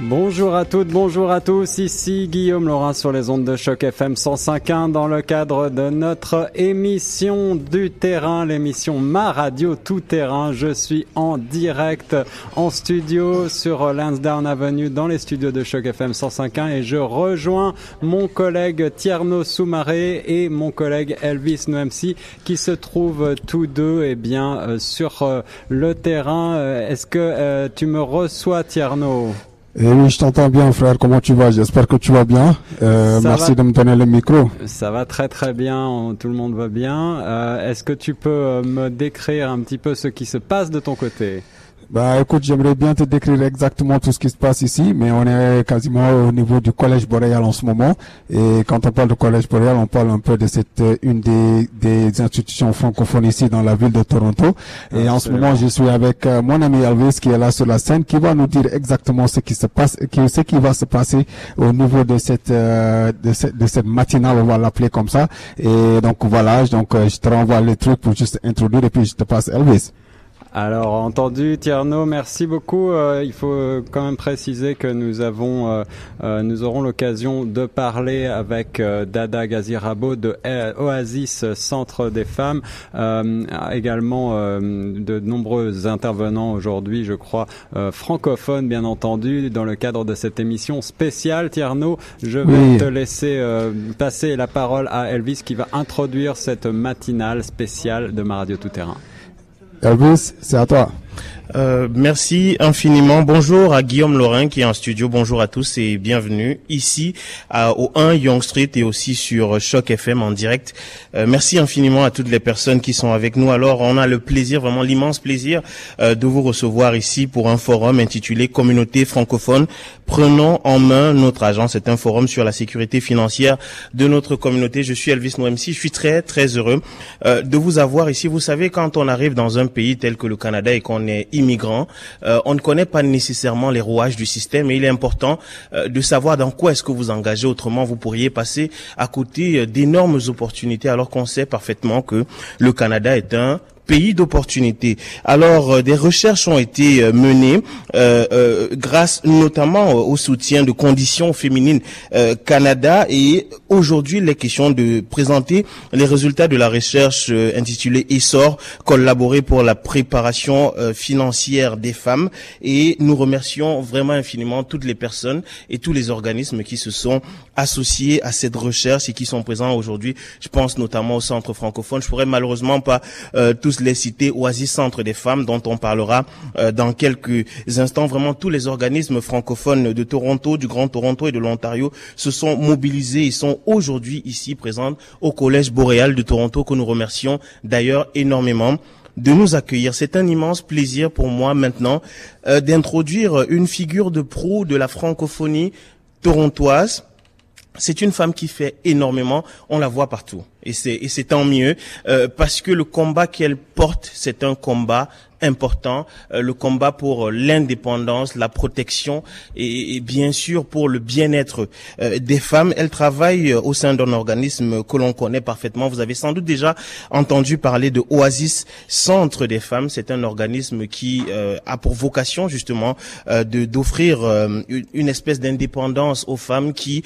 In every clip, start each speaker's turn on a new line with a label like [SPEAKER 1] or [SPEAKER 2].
[SPEAKER 1] Bonjour à toutes, bonjour à tous, ici Guillaume Laurin sur les ondes de choc FM 105.1 dans le cadre de notre émission du terrain, l'émission Ma Radio Tout Terrain. Je suis en direct en studio sur Lansdowne Avenue dans les studios de choc FM 105.1 et je rejoins mon collègue Tierno Soumaré et mon collègue Elvis Noemsi qui se trouvent tous deux eh bien, euh, sur euh, le terrain. Euh, est-ce que tu me reçois Tierno
[SPEAKER 2] eh oui, je t'entends bien, frère. Comment tu vas? J'espère que tu vas bien. Euh, merci de me donner le micro.
[SPEAKER 1] Ça va très très bien. Tout le monde va bien. Euh, Est-ce que tu peux euh, me décrire un petit peu ce qui se passe de ton côté?
[SPEAKER 2] Bah écoute, j'aimerais bien te décrire exactement tout ce qui se passe ici, mais on est quasiment au niveau du collège boréal en ce moment. Et quand on parle de collège boréal, on parle un peu de cette euh, une des, des institutions francophones ici dans la ville de Toronto. Et en ce moment, je suis avec euh, mon ami Elvis qui est là sur la scène, qui va nous dire exactement ce qui se passe, ce qui va se passer au niveau de cette euh, de, cette, de cette matinale, on va l'appeler comme ça. Et donc voilà, donc je te renvoie les trucs pour juste introduire et puis je te passe Elvis.
[SPEAKER 1] Alors entendu Tierno, merci beaucoup. Euh, il faut euh, quand même préciser que nous avons, euh, nous aurons l'occasion de parler avec Dada Gazirabo de Oasis Centre des Femmes, également de nombreux intervenants aujourd'hui, je crois francophones bien entendu, dans le cadre de cette émission spéciale. Tierno, je vais te laisser passer la parole à Elvis qui va introduire cette matinale spéciale de ma radio tout terrain.
[SPEAKER 2] Elvis, c'est à.
[SPEAKER 3] Euh, merci infiniment. Bonjour à Guillaume Laurin qui est en studio. Bonjour à tous et bienvenue ici au 1 Young Street et aussi sur Choc FM en direct. Euh, merci infiniment à toutes les personnes qui sont avec nous. Alors, on a le plaisir, vraiment l'immense plaisir euh, de vous recevoir ici pour un forum intitulé Communauté francophone. Prenons en main notre agence. C'est un forum sur la sécurité financière de notre communauté. Je suis Elvis Noemsi. Je suis très, très heureux de vous avoir ici. Vous savez, quand on arrive dans un pays tel que le Canada et qu'on est immigrants, euh, on ne connaît pas nécessairement les rouages du système et il est important euh, de savoir dans quoi est-ce que vous engagez. Autrement, vous pourriez passer à côté euh, d'énormes opportunités alors qu'on sait parfaitement que le Canada est un pays d'opportunités. Alors, euh, des recherches ont été euh, menées euh grâce notamment au soutien de Conditions féminines Canada et aujourd'hui, les questions de présenter les résultats de la recherche intitulée ESSOR, collaborer pour la préparation financière des femmes et nous remercions vraiment infiniment toutes les personnes et tous les organismes qui se sont associés à cette recherche et qui sont présents aujourd'hui. Je pense notamment au Centre francophone. Je pourrais malheureusement pas tous les cités Oasis Centre des femmes dont on parlera euh, dans quelques instants. Vraiment, tous les organismes francophones de Toronto, du Grand Toronto et de l'Ontario se sont mobilisés. Ils sont aujourd'hui ici présents au Collège Boréal de Toronto que nous remercions d'ailleurs énormément de nous accueillir. C'est un immense plaisir pour moi maintenant euh, d'introduire une figure de proue de la francophonie torontoise. C'est une femme qui fait énormément, on la voit partout et c'est tant mieux euh, parce que le combat qu'elle porte c'est un combat important, euh, le combat pour l'indépendance, la protection et, bien sûr pour le bien-être euh, des femmes. Elle travaille au sein d'un organisme que l'on connaît parfaitement. Vous avez sans doute déjà entendu parler de Oasis Centre des femmes. C'est un organisme qui a pour vocation justement de d'offrir une, espèce d'indépendance aux femmes qui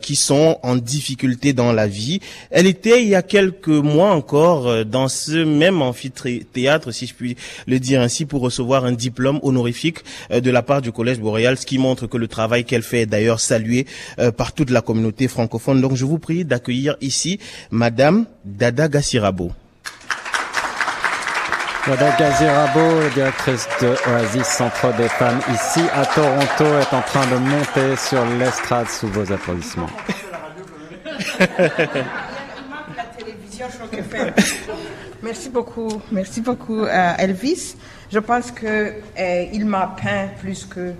[SPEAKER 3] qui sont en difficulté dans la vie. Elle il y a quelques mois encore euh, dans ce même amphithéâtre, si je puis le dire ainsi, pour recevoir un diplôme honorifique euh, de la part du Collège Boréal, ce qui montre que le travail qu'elle fait est d'ailleurs salué euh, par toute la communauté francophone. Donc je vous prie d'accueillir ici Madame Dada Gassirabo.
[SPEAKER 1] Dada Gazirabo, directrice de Oasis Centre des Femmes ici à Toronto, est en train de monter sur l'estrade sous vos applaudissements.
[SPEAKER 4] Merci beaucoup, merci beaucoup à euh, Elvis. Je pense que euh, il m'a peint plus que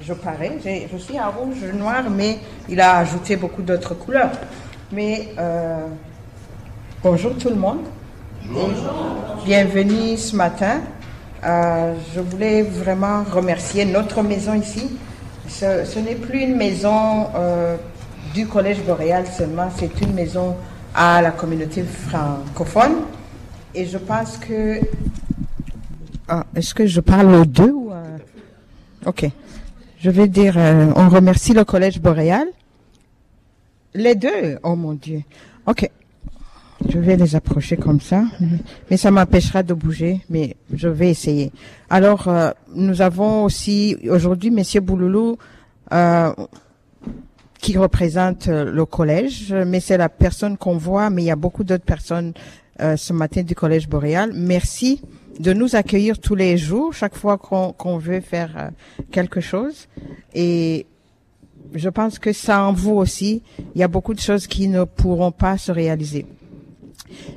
[SPEAKER 4] je parais. Je suis à rouge, noir, mais il a ajouté beaucoup d'autres couleurs. Mais euh, bonjour tout le monde. Bonjour. Bienvenue ce matin. je voulais vraiment remercier notre maison ici. Ce, ce n'est plus une maison du Collège Boréal seulement, c'est une maison à la communauté francophone. Et je pense que... Ah, est-ce que je parle aux deux ou... Ok. je vais dire, euh, on remercie le Collège Boréal. Les deux, oh mon Dieu. Ok. Je vais les approcher comme ça, mais ça m'empêchera de bouger, mais je vais essayer. Alors, euh, nous avons aussi aujourd'hui Monsieur Bouloulou euh, qui représente euh, le collège, mais c'est la personne qu'on voit, mais il y a beaucoup d'autres personnes euh, ce matin du Collège Boréal. Merci de nous accueillir tous les jours, chaque fois qu'on qu'on veut faire euh, quelque chose. Et je pense que en vous aussi, il y a beaucoup de choses qui ne pourront pas se réaliser.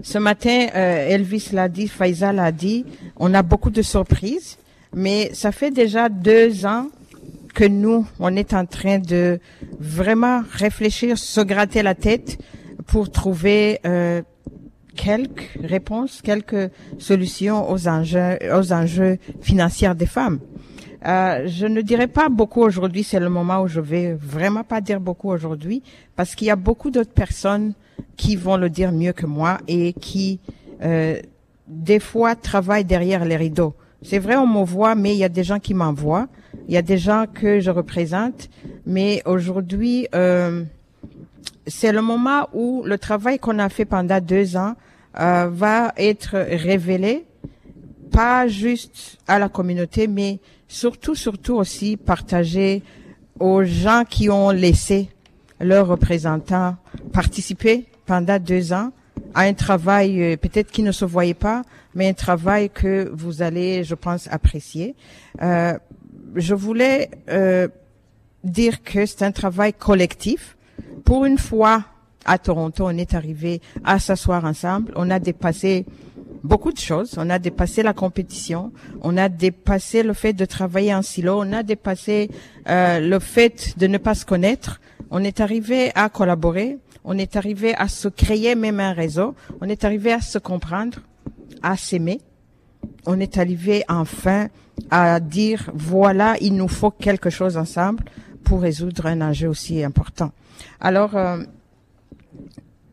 [SPEAKER 4] Ce matin, euh, Elvis l'a dit, Faisal l'a dit, on a beaucoup de surprises, mais ça fait déjà deux ans que nous, on est en train de vraiment réfléchir, se gratter la tête pour trouver euh, quelques réponses, quelques solutions aux enjeux, aux enjeux financiers des femmes. Euh, je ne dirai pas beaucoup aujourd'hui, c'est le moment où je vais vraiment pas dire beaucoup aujourd'hui, parce qu'il y a beaucoup d'autres personnes qui vont le dire mieux que moi et qui, euh, des fois, travaillent derrière les rideaux. C'est vrai, on me voit, mais il y a des gens qui m'envoient, il y a des gens que je représente, mais aujourd'hui, euh, c'est le moment où le travail qu'on a fait pendant deux ans euh, va être révélé, pas juste à la communauté, mais surtout, surtout aussi partagé aux gens qui ont laissé leurs représentants participer pendant deux ans à un travail euh, peut-être qui ne se voyait pas, mais un travail que vous allez, je pense, apprécier. Je voulais euh, dire que c'est un travail collectif. Pour une fois, à Toronto, on est arrivé à s'asseoir ensemble. On a dépassé beaucoup de choses. On a dépassé la compétition. On a dépassé le fait de travailler en silo. On a dépassé euh, le fait de ne pas se connaître. On est arrivé à collaborer. On est arrivé à se créer même un réseau. On est arrivé à se comprendre, à s'aimer. On est arrivé enfin à dire voilà, il nous faut quelque chose ensemble pour résoudre un enjeu aussi important. Alors, euh,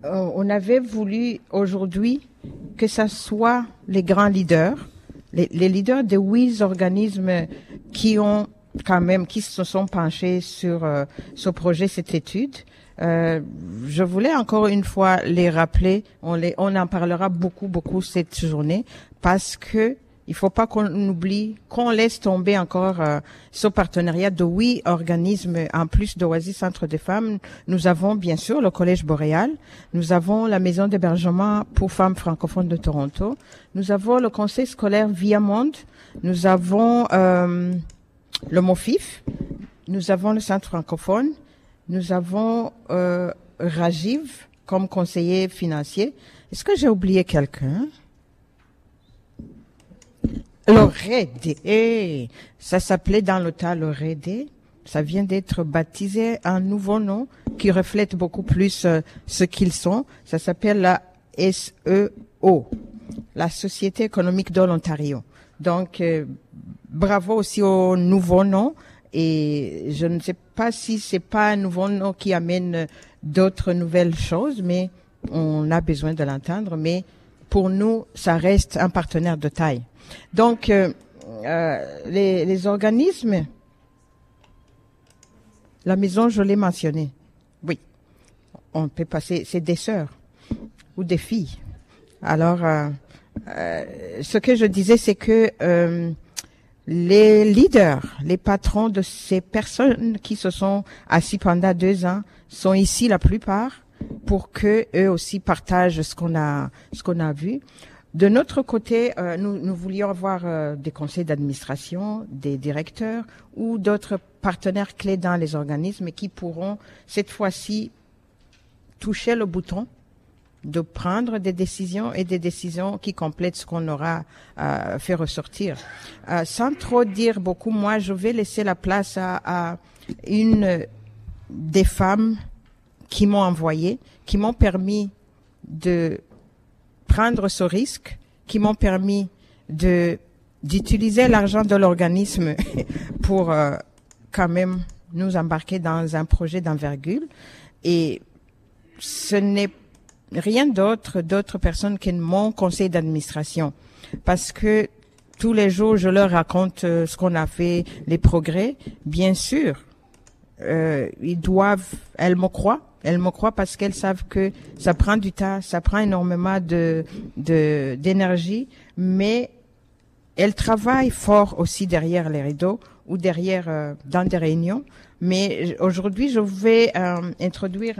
[SPEAKER 4] euh, on avait voulu aujourd'hui que ça soit les grands leaders, les, leaders de huit organismes qui ont quand même, qui se sont penchés sur euh, ce projet, cette étude. Euh, je voulais encore une fois les rappeler. On, les, on en parlera beaucoup, beaucoup cette journée parce que il faut pas qu'on oublie, qu'on laisse tomber encore euh, ce partenariat de huit organismes en plus d'Oasis Centre des femmes. Nous avons bien sûr le Collège Boréal, nous avons la Maison d'hébergement pour femmes francophones de Toronto, nous avons le Conseil scolaire Via Monde, nous avons euh, le MOFIF, nous avons le Centre francophone, nous avons euh, Rajiv comme conseiller financier. Est-ce que j'ai oublié quelqu'un? L'Orédé. Ça s'appelait dans le tas l'Orédé. Ça vient d'être baptisé un nouveau nom qui reflète beaucoup plus euh, ce qu'ils sont. Ça s'appelle la SEO, la Société économique de l'Ontario. Donc, euh, bravo aussi au nouveau nom. Et je ne sais pas si c'est pas un nouveau nom qui amène d'autres nouvelles choses, mais on a besoin de l'entendre. Mais pour nous, ça reste un partenaire de taille. Donc, euh, euh, les, organismes, la maison, je l'ai mentionné. Oui, on peut passer, c'est des sœurs ou des filles. Alors, euh, ce que je disais, c'est que les leaders, les patrons de ces personnes qui se sont assis pendant deux ans sont ici la plupart pour que eux aussi partagent ce qu'on a vu. De notre côté, euh, nous, nous, voulions avoir euh, des conseils d'administration, des directeurs ou d'autres partenaires clés dans les organismes qui pourront cette fois-ci toucher le bouton de prendre des décisions et des décisions qui complètent ce qu'on aura euh, fait ressortir. Euh, sans trop dire beaucoup, moi, je vais laisser la place à, à une des femmes qui m'ont envoyé, qui m'ont permis de prendre ce risque, qui m'ont permis de d'utiliser l'argent de l'organisme pour euh, quand même nous embarquer dans un projet d'envergure. Et ce n'est rien d'autre, d'autres personnes que mon conseil d'administration. Parce que tous les jours, je leur raconte ce qu'on a fait, les progrès. Bien sûr, ils doivent, elles me croient, elles me croient parce qu'elles savent que ça prend du temps, ça prend énormément de d'énergie, mais elles travaillent fort aussi derrière les rideaux ou derrière euh, dans des réunions. Mais aujourd'hui, je vais euh, introduire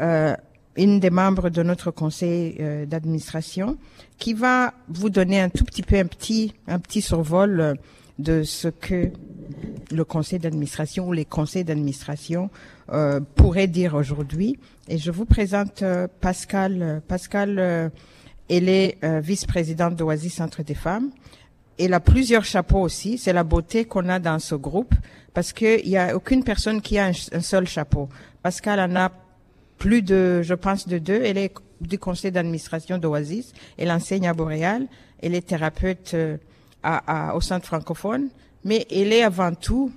[SPEAKER 4] euh, une des membres de notre conseil d'administration qui va vous donner un tout petit peu un petit un petit survol de ce que le conseil d'administration ou les conseils d'administration euh, pourraient dire aujourd'hui. Et je vous présente euh, Pascal. Pascal, euh, elle est vice-présidente d'Oasis Centre des femmes. Elle a plusieurs chapeaux aussi. C'est la beauté qu'on a dans ce groupe parce qu'il n'y a aucune personne qui a un, seul chapeau. Pascal en a plus de, je pense, de deux. Elle est du conseil d'administration d'Oasis. Elle enseigne à Boréal. Elle est thérapeute au centre francophone, mais elle est avant tout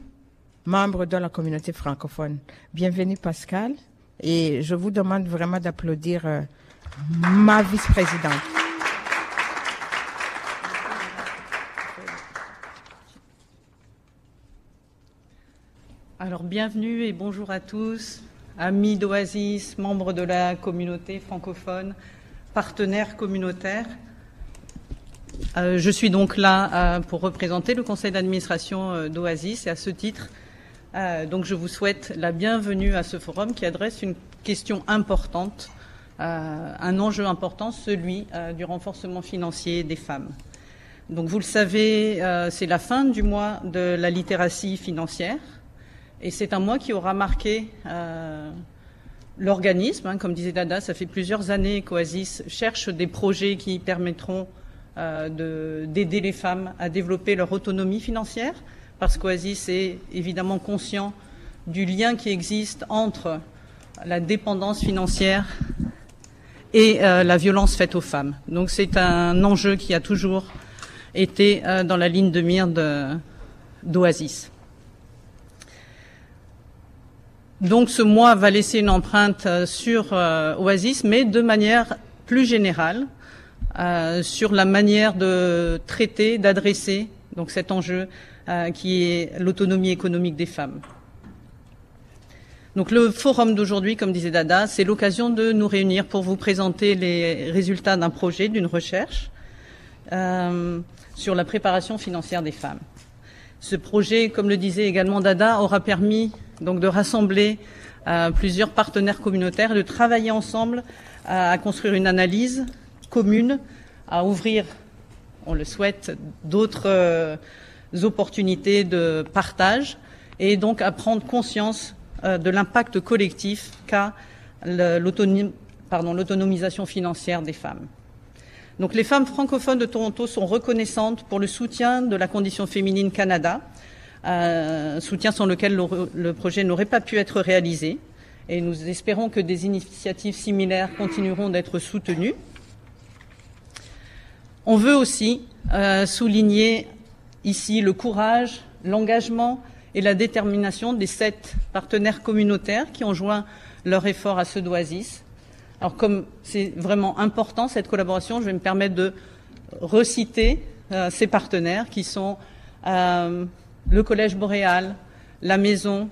[SPEAKER 4] membre de la communauté francophone. Bienvenue Pascal, et je vous demande vraiment d'applaudir euh, ma vice-présidente.
[SPEAKER 5] Alors bienvenue et bonjour à tous, amis d'Oasis, membres de la communauté francophone, partenaires communautaires. Euh, je suis donc là euh, pour représenter le conseil d'administration euh, d'Oasis et à ce titre, donc je vous souhaite la bienvenue à ce forum qui adresse une question importante, un enjeu important, celui du renforcement financier des femmes. Donc vous le savez, c'est la fin du mois de la littératie financière et c'est un mois qui aura marqué l'organisme. Hein, comme disait Dada, ça fait plusieurs années qu'Oasis cherche des projets qui permettront d'aider les femmes à développer leur autonomie financière, parce qu'Oasis est évidemment conscient du lien qui existe entre la dépendance financière et euh, la violence faite aux femmes. Donc c'est un enjeu qui a toujours été euh, dans la ligne de mire d'Oasis. Donc ce mois va laisser une empreinte sur Oasis, mais de manière plus générale, euh, sur la manière de traiter, d'adresser donc cet enjeu euh, qui est l'autonomie économique des femmes. Donc le forum d'aujourd'hui, comme disait Dada, c'est l'occasion de nous réunir pour vous présenter les résultats d'un projet, d'une recherche euh, sur la préparation financière des femmes. Ce projet, comme le disait également Dada, aura permis donc de rassembler plusieurs partenaires communautaires de travailler ensemble à construire une analyse commune à ouvrir, on le souhaite, d'autres euh, opportunités de partage et donc à prendre conscience euh, de l'impact collectif qu'a l'autonomisation financière des femmes. Donc les femmes francophones de Toronto sont reconnaissantes pour le soutien de la condition féminine Canada, euh, soutien sans lequel le projet n'aurait pas pu être réalisé. Et nous espérons que des initiatives similaires continueront d'être soutenues. On veut aussi euh, souligner ici le courage, l'engagement et la détermination des sept partenaires communautaires qui ont joint leur effort à ceux d'Oasis. Alors comme c'est vraiment important cette collaboration, je vais me permettre de reciter euh, ces partenaires qui sont euh, le Collège Boréal, la Maison,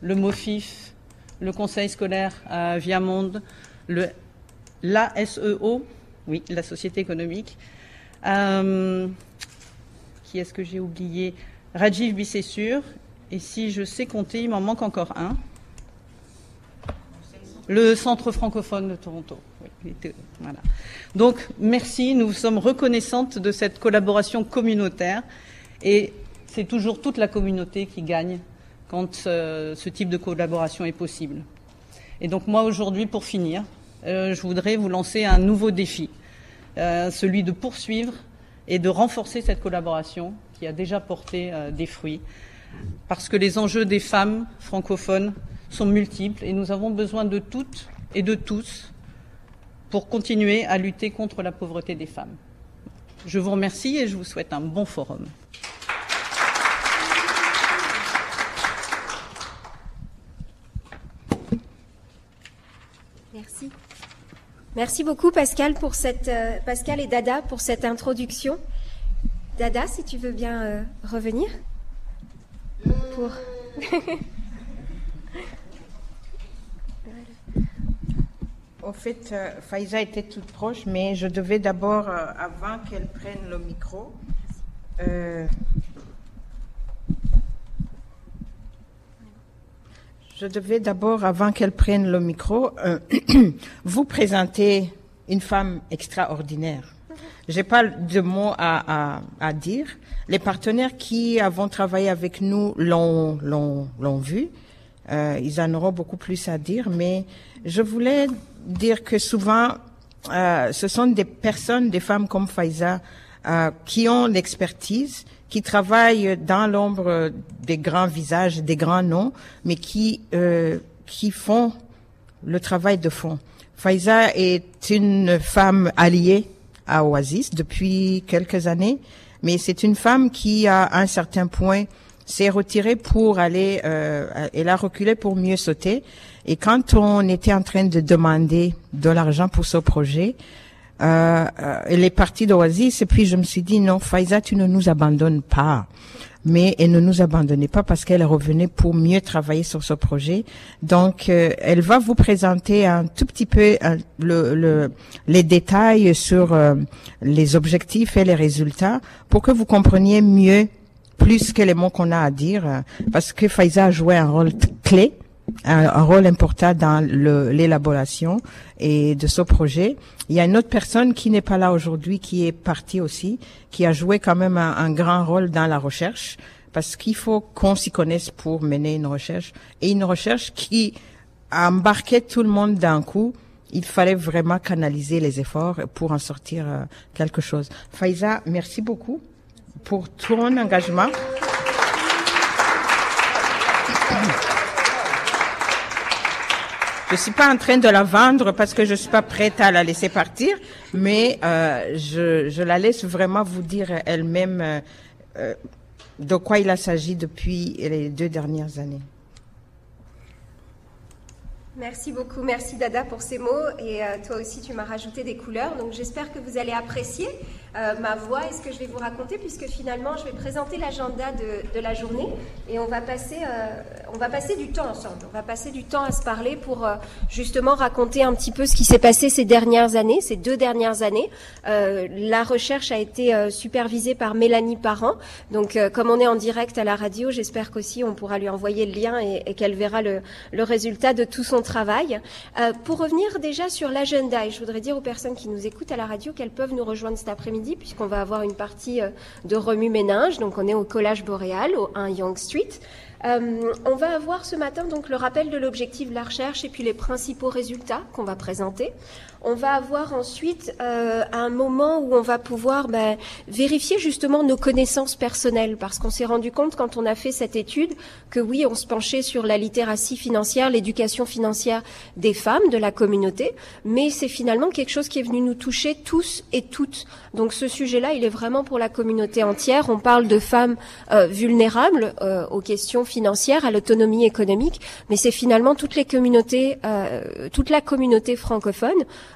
[SPEAKER 5] le MOFIF, le Conseil scolaire Viamonde, le l'ASEO, oui, la Société économique, euh, qui est-ce que j'ai oublié? Rajiv Bissessur. Et si je sais compter, il m'en manque encore un. Le Centre francophone de Toronto. voilà. Donc, merci. Nous sommes reconnaissantes de cette collaboration communautaire. Et c'est toujours toute la communauté qui gagne quand euh, ce type de collaboration est possible. Et donc, moi, aujourd'hui, pour finir, euh, je voudrais vous lancer un nouveau défi. Euh, celui de poursuivre et de renforcer cette collaboration qui a déjà porté euh, des fruits. Parce que les enjeux des femmes francophones sont multiples et nous avons besoin de toutes et de tous pour continuer à lutter contre la pauvreté des femmes. Je vous remercie et je vous souhaite un bon forum.
[SPEAKER 6] Merci. Merci beaucoup Pascal, pour cette, euh, Pascal et Dada pour cette introduction. Dada, si tu veux bien euh, revenir pour.
[SPEAKER 4] Au fait, euh, Faiza était toute proche, mais je devais d'abord, avant qu'elle prenne le micro, je devais d'abord, avant qu'elle prenne le micro, euh, vous présenter une femme extraordinaire. J'ai pas de mots à, dire. Les partenaires qui avons travaillé avec nous l'ont vu. Euh, ils en auront beaucoup plus à dire, mais je voulais dire que souvent, euh, ce sont des personnes, des femmes comme Faiza, qui ont l'expertise, qui travaillent dans l'ombre des grands visages, des grands noms, mais qui euh, qui font le travail de fond. Faiza est une femme alliée à Oasis depuis quelques années, mais c'est une femme qui, à un certain point, s'est retirée pour aller, euh, elle a reculé pour mieux sauter. Et quand on était en train de demander de l'argent pour ce projet, euh, euh, elle est partie d'Oasis et puis je me suis dit non, Faiza, tu ne nous abandonnes pas. Mais elle ne nous abandonnait pas parce qu'elle revenait pour mieux travailler sur ce projet. Donc, euh, elle va vous présenter un tout petit peu le, le- les détails sur euh, les objectifs et les résultats pour que vous compreniez mieux plus que les mots qu'on a à dire, parce que Faiza a joué un rôle clé, un, un rôle important dans l'élaboration et de ce projet. Il y a une autre personne qui n'est pas là aujourd'hui, qui est partie aussi, qui a joué quand même un, un grand rôle dans la recherche, parce qu'il faut qu'on s'y connaisse pour mener une recherche, et une recherche qui embarquait tout le monde d'un coup. Il fallait vraiment canaliser les efforts pour en sortir euh, quelque chose. Faiza, merci beaucoup pour ton engagement. Je suis pas en train de la vendre parce que je suis pas prête à la laisser partir, mais euh, je, la laisse vraiment vous dire elle-même euh, euh, de quoi il s'agit depuis les deux dernières années.
[SPEAKER 6] Merci beaucoup, merci Dada pour ces mots. Et toi aussi tu m'as rajouté des couleurs. Donc j'espère que vous allez apprécier euh, ma voix et ce que je vais vous raconter puisque finalement je vais présenter l'agenda de, de la journée. Et on va passer euh, on va passer du temps ensemble. On va passer du temps à se parler pour euh, justement raconter un petit peu ce qui s'est passé ces dernières années ces deux dernières années. Euh, la recherche a été euh, supervisée par Mélanie Parent. Donc comme on est en direct à la radio j'espère qu'aussi on pourra lui envoyer le lien et, et qu'elle verra le, le résultat de tout son travail. Pour revenir déjà sur l'agenda, et je voudrais dire aux personnes qui nous écoutent à la radio qu'elles peuvent nous rejoindre cet après-midi, puisqu'on va avoir une partie euh, de remue-ménage. Donc, on est au Collège Boréal, au 1 Young Street. Euh, on va avoir ce matin donc le rappel de l'objectif de la recherche et puis les principaux résultats qu'on va présenter. On va avoir ensuite euh, un moment où on va pouvoir ben, vérifier justement nos connaissances personnelles parce qu'on s'est rendu compte quand on a fait cette étude que oui, on se penchait sur la littératie financière, l'éducation financière des femmes de la communauté, mais c'est finalement quelque chose qui est venu nous toucher tous et toutes. Donc ce sujet-là, il est vraiment pour la communauté entière. On parle de femmes euh, vulnérables euh, aux questions financières, à l'autonomie économique, mais c'est finalement toutes les communautés, euh, toute la communauté francophone,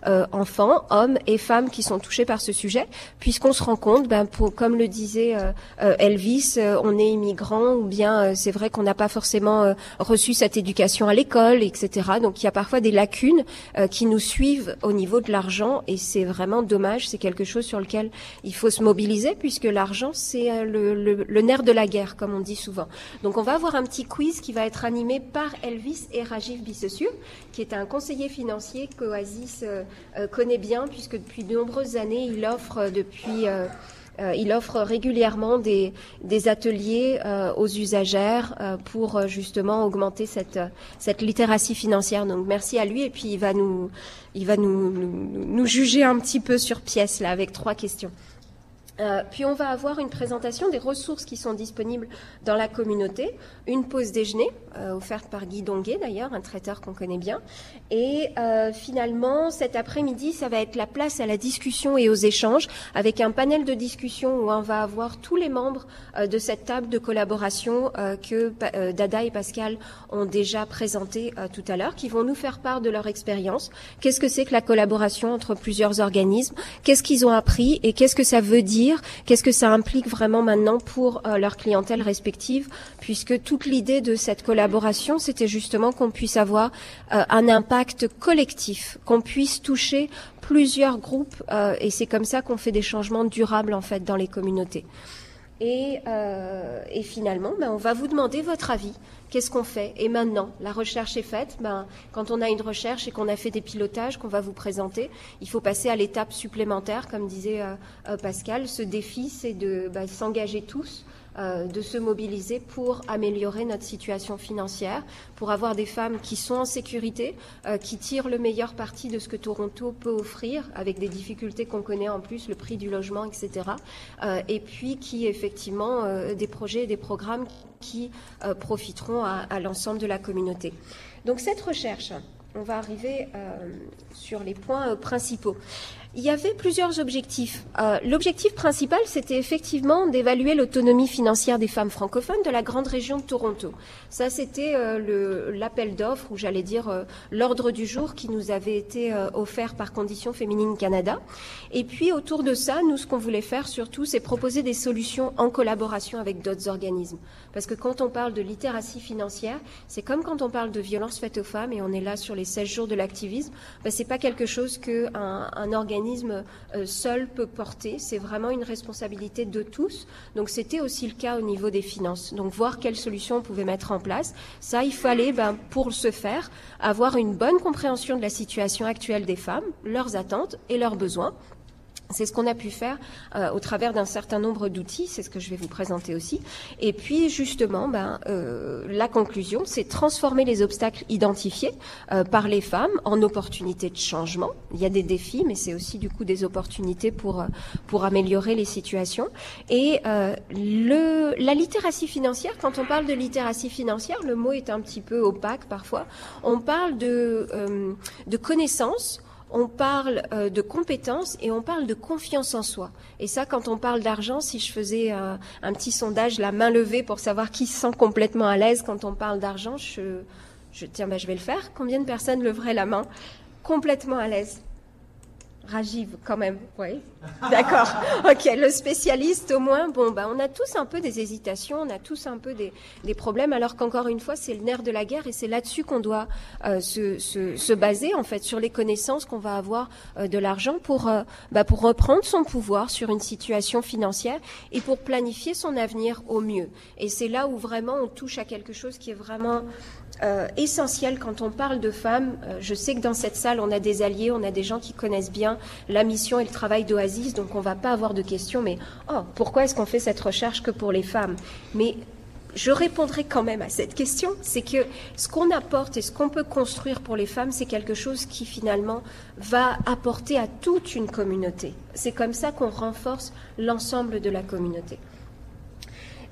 [SPEAKER 6] euh, enfants, hommes et femmes qui sont touchés par ce sujet, puisqu'on se rend compte, ben, pour, comme le disait euh, euh, Elvis, euh, on est immigrant ou bien euh, c'est vrai qu'on n'a pas forcément reçu cette éducation à l'école, etc. Donc il y a parfois des lacunes qui nous suivent au niveau de l'argent et c'est vraiment dommage. C'est quelque chose sur lequel il faut se mobiliser puisque l'argent c'est le, le- le nerf de la guerre, comme on dit souvent. Donc on va avoir un petit quiz qui va être animé par Elvis et Rajiv Bissessur, qui est un conseiller financier qu'Oasis euh, connaît bien puisque depuis de nombreuses années il offre euh, depuis euh, euh, il offre régulièrement des, ateliers euh, aux usagères euh, pour euh, justement augmenter cette, euh, littératie financière. Donc merci à lui et puis il va nous, il va nous, nous juger un petit peu sur pièce là avec trois questions. Euh, puis on va avoir une présentation des ressources qui sont disponibles dans la communauté, une pause déjeuner euh, offerte par Guy Donguet d'ailleurs, un traiteur qu'on connaît bien, et euh, finalement cet après-midi ça va être la place à la discussion et aux échanges avec un panel de discussion où on va avoir tous les membres euh, de cette table de collaboration euh, que Dada et Pascal ont déjà présenté tout à l'heure, qui vont nous faire part de leur expérience. Qu'est-ce que c'est que la collaboration entre plusieurs organismes? Qu'est-ce qu'ils ont appris? Et qu'est-ce que ça veut dire? Qu'est-ce que ça implique vraiment maintenant pour leur clientèle respective, puisque toute l'idée de cette collaboration, c'était justement qu'on puisse avoir un impact collectif, qu'on puisse toucher plusieurs groupes, et c'est comme ça qu'on fait des changements durables en fait dans les communautés. Et, euh, et finalement, ben, on va vous demander votre avis. Qu'est-ce qu'on fait Et maintenant, la recherche est faite. Ben, quand on a une recherche et qu'on a fait des pilotages qu'on va vous présenter, il faut passer à l'étape supplémentaire, comme disait euh, euh Pascal. Ce défi, c'est de ben, s'engager tous euh, de se mobiliser pour améliorer notre situation financière, pour avoir des femmes qui sont en sécurité, euh, qui tirent le meilleur parti de ce que Toronto peut offrir, avec des difficultés qu'on connaît en plus, le prix du logement, etc. Euh, et puis qui effectivement des projets et des programmes qui profiteront à, à l'ensemble de la communauté. Donc cette recherche, on va arriver sur les points principaux. Il y avait plusieurs objectifs. Euh, L'objectif principal, c'était effectivement d'évaluer l'autonomie financière des femmes francophones de la grande région de Toronto. Ça, c'était euh, l'appel d'offres, ou j'allais dire euh, l'ordre du jour qui nous avait été euh, offert par Conditions Féminines Canada. Et puis, autour de ça, nous, ce qu'on voulait faire surtout, c'est proposer des solutions en collaboration avec d'autres organismes. Parce que quand on parle de littératie financière, c'est comme quand on parle de violence faite aux femmes, et on est là sur les 16 jours de l'activisme, ben, c'est pas quelque chose qu'un un organisme euh, seul peut porter. C'est vraiment une responsabilité de tous. Donc c'était aussi le cas au niveau des finances. Donc voir quelles solutions on pouvait mettre en place. Ça, il fallait, ben, pour ce faire, avoir une bonne compréhension de la situation actuelle des femmes, leurs attentes et leurs besoins c'est ce qu'on a pu faire euh, au travers d'un certain nombre d'outils, c'est ce que je vais vous présenter aussi. Et puis justement, ben, euh, la conclusion, c'est transformer les obstacles identifiés euh, par les femmes en opportunités de changement. Il y a des défis, mais c'est aussi du coup des opportunités pour pour améliorer les situations. Et la littératie financière, quand on parle de littératie financière, le mot est un petit peu opaque parfois. On parle de de connaissances on parle euh, de compétences et on parle de confiance en soi. Et ça, quand on parle d'argent, si je faisais euh, un petit sondage, la main levée pour savoir qui se sent complètement à l'aise quand on parle d'argent, je, tiens, ben, je vais le faire. Combien de personnes leveraient la main complètement à l'aise? Rajiv, quand même, oui. D'accord. Ok, le spécialiste au moins. Bon, bah, on a tous un peu des hésitations, on a tous un peu des, des problèmes, alors qu'encore une fois, c'est le nerf de la guerre et c'est là-dessus qu'on doit euh, se, se, se, baser, en fait, sur les connaissances qu'on va avoir euh, de l'argent pour, bah, pour reprendre son pouvoir sur une situation financière et pour planifier son avenir au mieux. Et c'est là où vraiment on touche à quelque chose qui est vraiment euh, essentiel quand on parle de femmes. Euh, je sais que dans cette salle, on a des alliés, on a des gens qui connaissent bien la mission et le travail d'Oasis, donc on ne va pas avoir de questions, mais oh, pourquoi est-ce qu'on fait cette recherche que pour les femmes? Mais je répondrai quand même à cette question, c'est que ce qu'on apporte et ce qu'on peut construire pour les femmes, c'est quelque chose qui finalement va apporter à toute une communauté. C'est comme ça qu'on renforce l'ensemble de la communauté.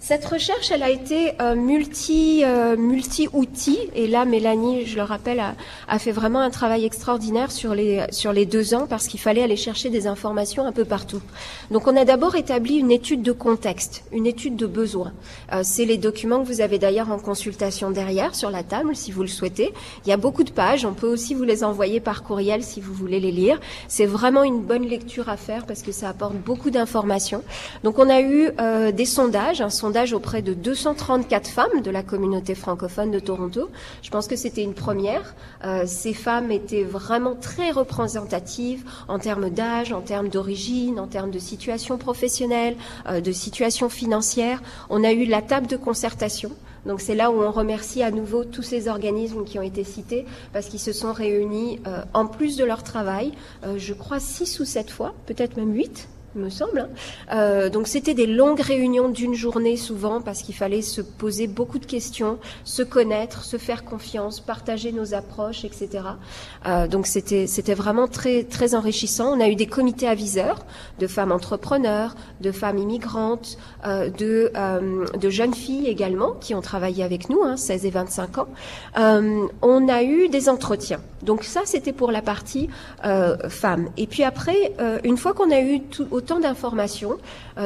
[SPEAKER 6] Cette recherche, elle a été euh, multi, euh, multi-outils. Et là, Mélanie, je le rappelle, a, a, fait vraiment un travail extraordinaire sur les, sur les deux ans parce qu'il fallait aller chercher des informations un peu partout. Donc, on a d'abord établi une étude de contexte, une étude de besoin. Euh, c'est les documents que vous avez d'ailleurs en consultation derrière sur la table, si vous le souhaitez. Il y a beaucoup de pages. On peut aussi vous les envoyer par courriel si vous voulez les lire. C'est vraiment une bonne lecture à faire parce que ça apporte beaucoup d'informations. Donc, on a eu euh, des sondages, un sondage auprès de 234 femmes de la communauté francophone de Toronto. Je pense que c'était une première. Euh, ces femmes étaient vraiment très représentatives en termes d'âge, en termes d'origine, en termes de situation professionnelle, euh, de situation financière. On a eu la table de concertation. Donc c'est là où on remercie à nouveau tous ces organismes qui ont été cités parce qu'ils se sont réunis euh, en plus de leur travail, je crois six ou sept fois, peut-être même huit, me semble. Hein. Euh, donc c'était des longues réunions d'une journée souvent parce qu'il fallait se poser beaucoup de questions, se connaître, se faire confiance, partager nos approches, etc. Euh, donc c'était c'était vraiment très très enrichissant. On a eu des comités aviseurs de femmes entrepreneurs, de femmes immigrantes, euh, de de jeunes filles également qui ont travaillé avec nous, hein, 16 et 25 ans. On a eu des entretiens. Donc ça c'était pour la partie femmes. Et puis après, une fois qu'on a eu tout, autant d'informations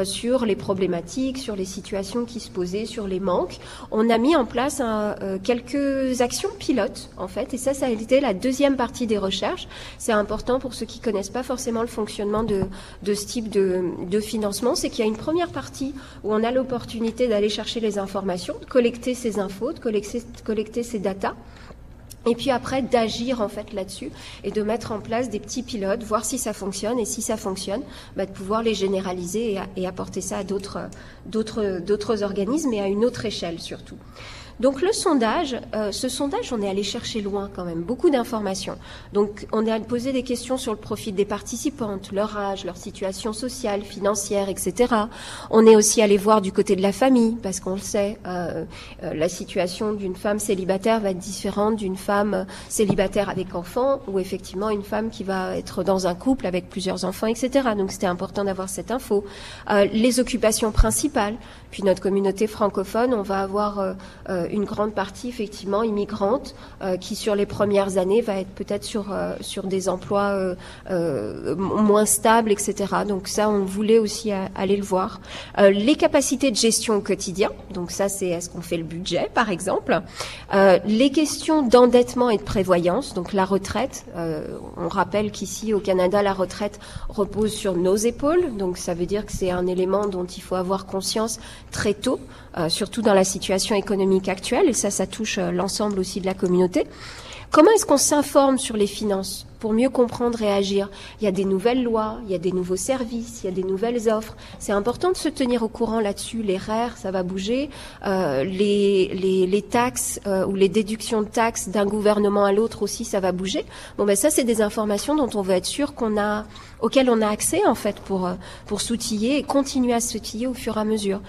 [SPEAKER 6] sur les problématiques, sur les situations qui se posaient, sur les manques. On a mis en place quelques actions pilotes, en fait, et ça, ça a été la deuxième partie des recherches. C'est important pour ceux qui connaissent pas forcément le fonctionnement de, de ce type de, de financement, c'est qu'il y a une première partie où on a l'opportunité d'aller chercher les informations, de collecter ces infos, de collecter, collecter ces datas et puis après d'agir en fait là-dessus et de mettre en place des petits pilotes, voir si ça fonctionne et si ça fonctionne, bah, de pouvoir les généraliser et, apporter ça à d'autres, d'autres, d'autres organismes et à une autre échelle surtout. Donc le sondage, euh, ce sondage, on est allé chercher loin quand même, beaucoup d'informations. Donc on est allé poser des questions sur le profil des participantes, leur âge, leur situation sociale, financière, etc. On est aussi allé voir du côté de la famille, parce qu'on le sait, euh, euh, la situation d'une femme célibataire va être différente d'une femme célibataire avec enfants, ou effectivement une femme qui va être dans un couple avec plusieurs enfants, etc. Donc c'était important d'avoir cette info. les occupations principales, puis notre communauté francophone, on va avoir une grande partie effectivement immigrante euh, qui sur les premières années va être peut-être sur euh, sur des emplois euh, moins stables, etc. Donc ça, on voulait aussi aller le voir. les capacités de gestion au quotidien, donc ça c'est est-ce qu'on fait le budget par exemple? les questions d'endettement et de prévoyance, donc la retraite. on rappelle qu'ici au Canada, la retraite repose sur nos épaules, donc ça veut dire que c'est un élément dont il faut avoir conscience très tôt. Surtout dans la situation économique actuelle, et ça, ça touche euh, l'ensemble aussi de la communauté. Comment est-ce qu'on s'informe sur les finances pour mieux comprendre et agir? Il y a des nouvelles lois, il y a des nouveaux services, il y a des nouvelles offres. C'est important de se tenir au courant là-dessus. Les RER, ça va bouger. Euh, les, taxes euh, ou les déductions de taxes d'un gouvernement à l'autre aussi, ça va bouger. Bon, ben ça, c'est des informations dont on veut être sûr qu'on a, auxquelles on a accès en fait pour euh, pour s'outiller et continuer à s'outiller au fur et à mesure.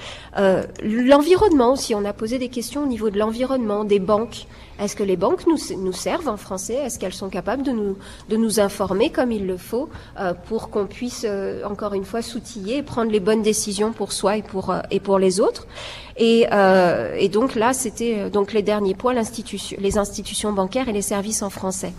[SPEAKER 6] L'environnement aussi, on a posé des questions au niveau de l'environnement, des banques. Est-ce que les banques nous, nous servent en français? Est-ce qu'elles sont capables de nous, de nous informer comme il le faut euh, pour qu'on puisse, euh, encore une fois, s'outiller et prendre les bonnes décisions pour soi et pour, euh, et pour les autres? Et, et donc là, c'était donc les derniers points, les institutions bancaires et les services en français.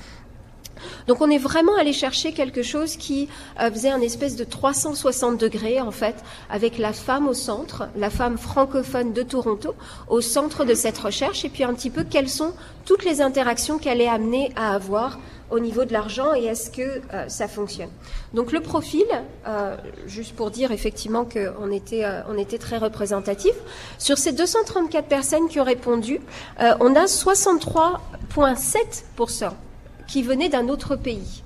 [SPEAKER 6] Donc on est vraiment allé chercher quelque chose qui euh, faisait un espèce de 360 degrés en fait, avec la femme au centre, la femme francophone de Toronto au centre de cette recherche, et puis un petit peu quelles sont toutes les interactions qu'elle est amenée à avoir au niveau de l'argent et est-ce que euh, ça fonctionne. Donc le profil, euh, juste pour dire effectivement qu'on était, était très représentatif, sur ces 234 personnes qui ont répondu, on a 63,7% qui venaient d'un autre pays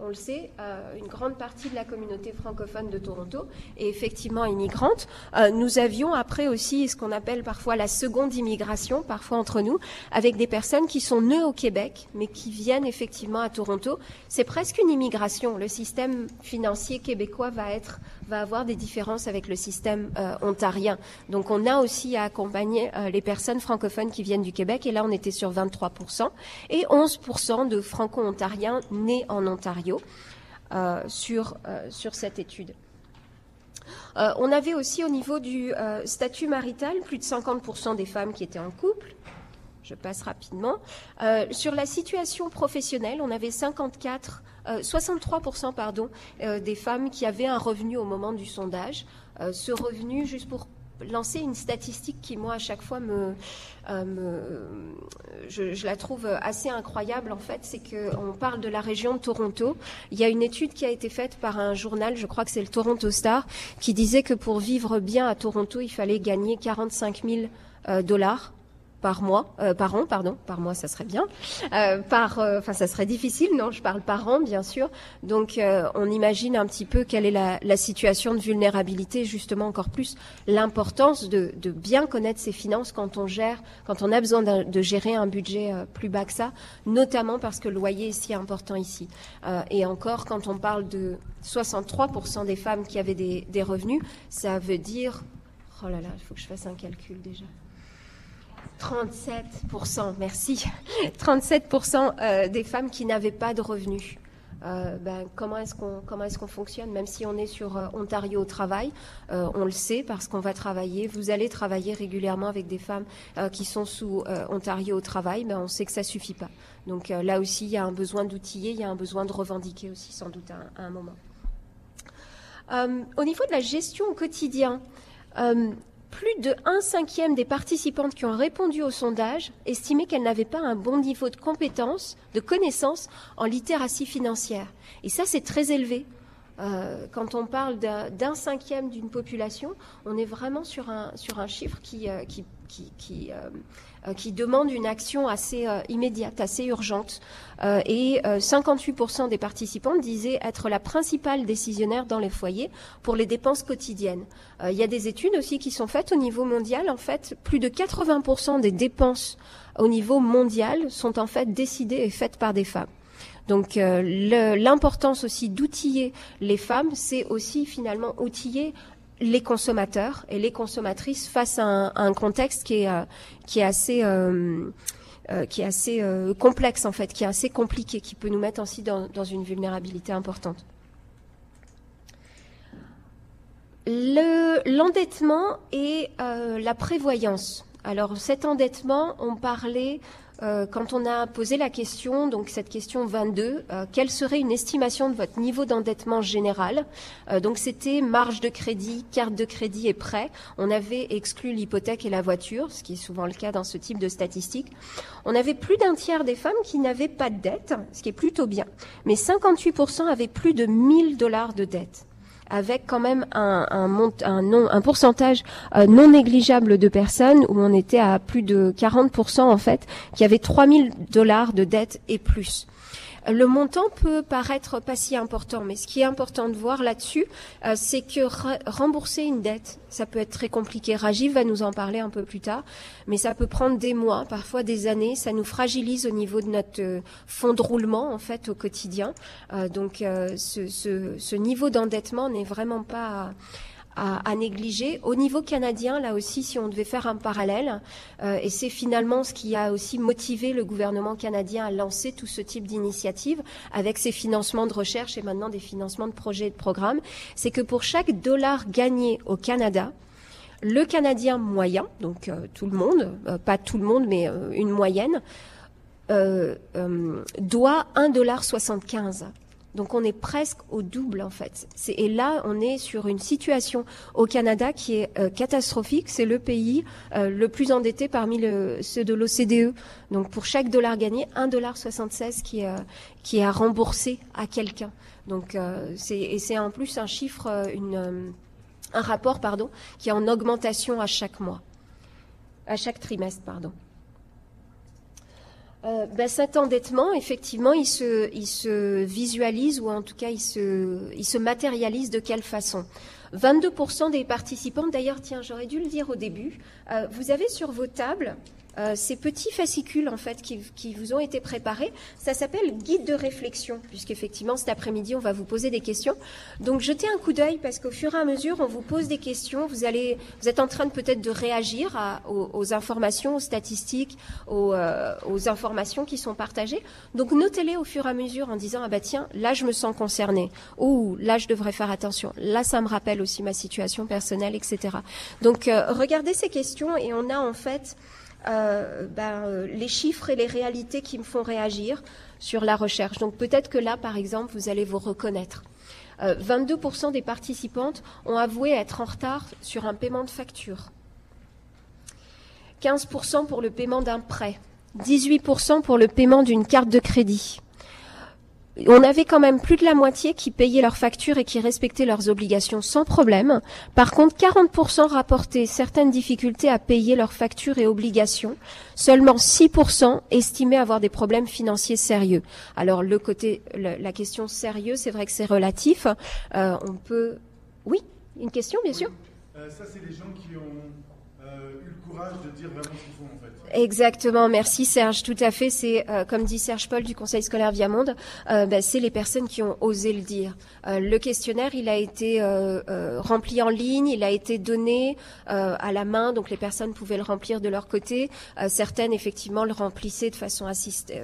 [SPEAKER 6] on le sait, euh, une grande partie de la communauté francophone de Toronto est effectivement immigrante. Euh, nous avions après aussi ce qu'on appelle parfois la seconde immigration, parfois entre nous, avec des personnes qui sont nées au Québec, mais qui viennent effectivement à Toronto. C'est presque une immigration. Le système financier québécois va être va avoir des différences avec le système euh, ontarien. Donc on a aussi à accompagner les personnes francophones qui viennent du Québec, et là on était sur 23%, et 11% de franco-ontariens nés en Ontario. Euh, sur, euh, sur cette étude. Euh, on avait aussi au niveau du statut marital plus de 50% des femmes qui étaient en couple. Je passe rapidement. sur la situation professionnelle, on avait 54, 63% pardon, des femmes qui avaient un revenu au moment du sondage. ce revenu, juste pour lancer une statistique qui, moi, à chaque fois, me, euh, je, la trouve assez incroyable, en fait. C'est qu'on parle de la région de Toronto. Il y a une étude qui a été faite par un journal, je crois que c'est le Toronto Star, qui disait que pour vivre bien à Toronto, il fallait gagner 45 000 euh, dollars par mois, euh, par an, pardon, par mois, ça serait bien. Euh, par, euh, enfin, ça serait difficile, non Je parle par an, bien sûr. Donc, on imagine un petit peu quelle est la, situation de vulnérabilité, justement encore plus l'importance de, bien connaître ses finances quand on gère, quand on a besoin de, gérer un budget plus bas que ça, notamment parce que le loyer est si important ici. et encore, quand on parle de 63% des femmes qui avaient des revenus, ça veut dire, oh là là, il faut que je fasse un calcul déjà. 37%, merci. 37% euh, des femmes qui n'avaient pas de revenus. Euh, ben, comment est-ce qu'on est-ce fonctionne même si on est sur euh, Ontario au travail? On le sait parce qu'on va travailler vous allez travailler régulièrement avec des femmes qui sont sous Ontario au travail mais on sait que ça suffit pas donc là aussi il y a un besoin d'outiller il y a un besoin de revendiquer aussi sans doute à un moment au niveau de la gestion au quotidien, plus de 1 cinquième des participantes qui ont répondu au sondage estimaient qu'elles n'avaient pas un bon niveau de compétence, de connaissance en littératie financière. Et ça, c'est très élevé. Euh, quand on parle d'un cinquième d'une population, on est vraiment sur un, un chiffre qui, euh, qui, qui, euh, qui, demande une action assez immédiate, assez urgente. et 58% des participants disaient être la principale décisionnaire dans les foyers pour les dépenses quotidiennes. il y a des études aussi qui sont faites au niveau mondial. En fait, plus de 80% des dépenses au niveau mondial sont en fait décidées et faites par des femmes. Donc euh, l'importance aussi d'outiller les femmes, c'est aussi finalement outiller les consommateurs et les consommatrices face à un, contexte qui est, euh, assez euh, assez complexe en fait, qui est assez compliqué, qui peut nous mettre aussi dans, une vulnérabilité importante. L'endettement et la prévoyance. Alors cet endettement, on parlait euh, quand on a posé la question, donc cette question 22, euh, quelle serait une estimation de votre niveau d'endettement général? Euh, Donc c'était marge de crédit, carte de crédit et prêt. On avait exclu l'hypothèque et la voiture, ce qui est souvent le cas dans ce type de statistiques. On avait plus d'un tiers des femmes qui n'avaient pas de dette, ce qui est plutôt bien. Mais 58% avaient plus de 1000 dollars de dette avec quand même un, un, un pourcentage euh, non négligeable de personnes où on était à plus de 40% en fait, qui avaient 3000 dollars de dette et plus. Le montant peut paraître pas si important, mais ce qui est important de voir là-dessus, euh, c'est que rembourser une dette, ça peut être très compliqué. Rajiv va nous en parler un peu plus tard, mais ça peut prendre des mois, parfois des années. Ça nous fragilise au niveau de notre euh, fonds de roulement en fait au quotidien. Euh, donc ce, ce, niveau d'endettement n'est vraiment pas à, négliger. Au niveau canadien, là aussi, si on devait faire un parallèle, euh, et c'est finalement ce qui a aussi motivé le gouvernement canadien à lancer tout ce type d'initiative avec ses financements de recherche et maintenant des financements de projets et de programmes, c'est que pour chaque dollar gagné au Canada, le Canadien moyen, donc euh, tout le monde, euh, pas tout le monde, mais une moyenne, doit 1,75 donc on est presque au double en fait. Et là, on est sur une situation au Canada qui est euh, catastrophique. C'est le pays euh, le plus endetté parmi ceux de l'OCDE. Donc pour chaque dollar gagné, 1,76$ qui, euh, qui est à rembourser à quelqu'un. Donc et c'est en plus un chiffre, un rapport pardon, qui est en augmentation à chaque mois, à chaque trimestre pardon. Ben cet endettement, effectivement, il se, il se visualise ou en tout cas il se, il se matérialise de quelle façon? 22% des participants, d'ailleurs, tiens, j'aurais dû le dire au début, euh, vous avez sur vos tables euh, ces petits fascicules en fait qui, vous ont été préparés. Ça s'appelle guide de réflexion, puisqu'effectivement cet après-midi on va vous poser des questions. Donc jetez un coup d'œil parce qu'au fur et à mesure on vous pose des questions. Vous allez, vous êtes en train peut-être de réagir aux, informations, aux statistiques, euh, aux, informations qui sont partagées. Donc notez-les au fur et à mesure en disant ah bah tiens là je me sens concerné ou là je devrais faire attention. Là ça me rappelle aussi ma situation personnelle, etc. Donc euh, regardez ces questions et on a en fait euh, ben, euh, les chiffres et les réalités qui me font réagir sur la recherche. Donc peut-être que là, par exemple, vous allez vous reconnaître. 22% euh, des participantes ont avoué être en retard sur un paiement de facture. 15% pour le paiement d'un prêt. 18% pour le paiement d'une carte de crédit on avait quand même plus de la moitié qui payaient leurs factures et qui respectaient leurs obligations sans problème. Par contre, 40% rapportaient certaines difficultés à payer leurs factures et obligations. Seulement 6% estimaient avoir des problèmes financiers sérieux. Alors le côté, la question sérieux, c'est vrai que c'est relatif. Euh, on peut, oui, une question, bien sûr.
[SPEAKER 7] Euh, eu le courage de dire vraiment ce qu'ils font en fait.
[SPEAKER 6] Exactement, merci Serge. Tout à fait, c'est euh, comme dit Serge Paul du Conseil scolaire Viamonde, euh, bah, c'est les personnes qui ont osé le dire. Euh, le questionnaire, il a été rempli en ligne, il a été donné à la main, donc les personnes pouvaient le remplir de leur côté. certaines, effectivement, le remplissaient de façon assistée,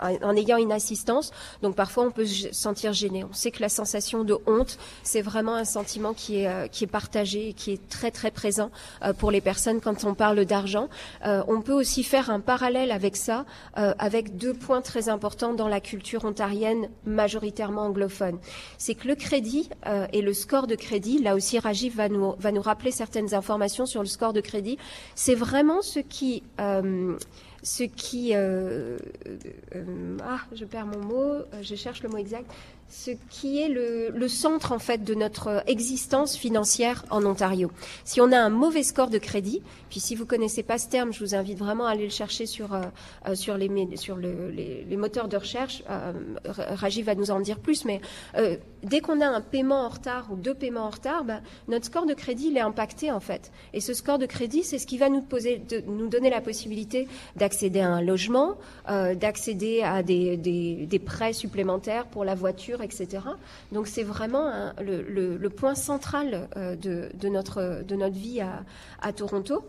[SPEAKER 6] en ayant une assistance. Donc parfois, on peut se sentir gêné. On sait que la sensation de honte, c'est vraiment un sentiment qui est qui est partagé et qui est très très présent pour les personnes quand on parle d'argent. on peut aussi faire un parallèle avec ça, avec deux points très importants dans la culture ontarienne majoritairement anglophone. C'est que le crédit et le score de crédit, là aussi Rajiv va nous, va nous rappeler certaines informations sur le score de crédit, c'est vraiment ce qui ce qui euh, ah je perds mon mot je cherche le mot exact ce qui est le, centre en fait de notre existence financière en Ontario. Si on a un mauvais score de crédit, puis si vous connaissez pas ce terme, je vous invite vraiment à aller le chercher sur euh, euh, sur les moteurs de recherche. Euh, Rajiv va nous en dire plus, mais dès qu'on a un paiement en retard ou deux paiements en retard, ben, notre score de crédit il est impacté en fait. Et ce score de crédit, c'est ce qui va nous poser, nous donner la possibilité d'accéder à un logement, d'accéder à des, des prêts supplémentaires pour la voiture etc. Donc c'est vraiment le, point central euh, de, notre, vie à, Toronto.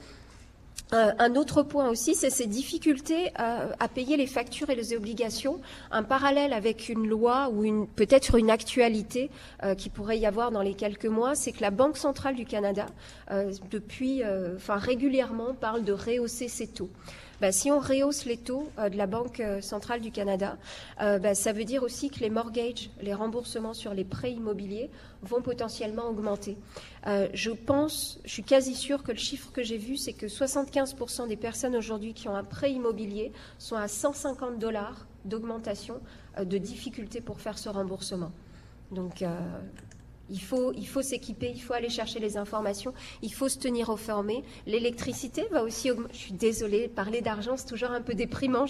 [SPEAKER 6] Euh, un autre point aussi, c'est ces difficultés à, payer les factures et les obligations. Un parallèle avec une loi ou peut-être une actualité euh, qui pourrait y avoir dans les quelques mois, c'est que la Banque centrale du Canada, depuis, régulièrement, parle de rehausser ses taux. Bah, si on rehausse les taux euh, de la Banque euh, centrale du Canada, euh, bah, ça veut dire aussi que les mortgages, les remboursements sur les prêts immobiliers vont potentiellement augmenter. je pense, je suis quasi sûre que le chiffre que j'ai vu, c'est que 75% des personnes aujourd'hui qui ont un prêt immobilier sont à 150 dollars d'augmentation de difficulté pour faire ce remboursement. Donc, il faut, il faut s'équiper, il faut aller chercher les informations, il faut se tenir informé. L'électricité va aussi augmenter. Je suis désolée, parler d'argent, c'est toujours un peu déprimant.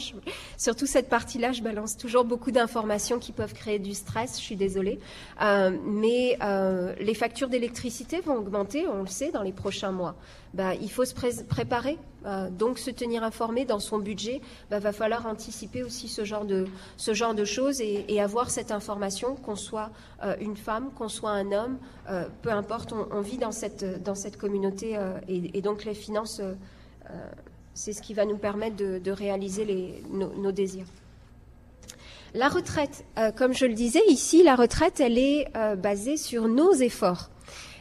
[SPEAKER 6] surtout cette partie-là, je balance toujours beaucoup d'informations qui peuvent créer du stress. Je suis désolée. Euh, mais euh, les factures d'électricité vont augmenter, on le sait, dans les prochains mois. Bah, il faut se préparer, euh, donc se tenir informé dans son budget. Bah, va falloir anticiper aussi ce genre de, choses et, avoir cette information, qu'on soit euh, une femme, qu'on soit un homme, euh, peu importe, on, vit dans cette, communauté et, donc les finances, c'est ce qui va nous permettre de, réaliser nos, désirs. La retraite, comme je le disais ici, la retraite, elle est basée sur nos efforts.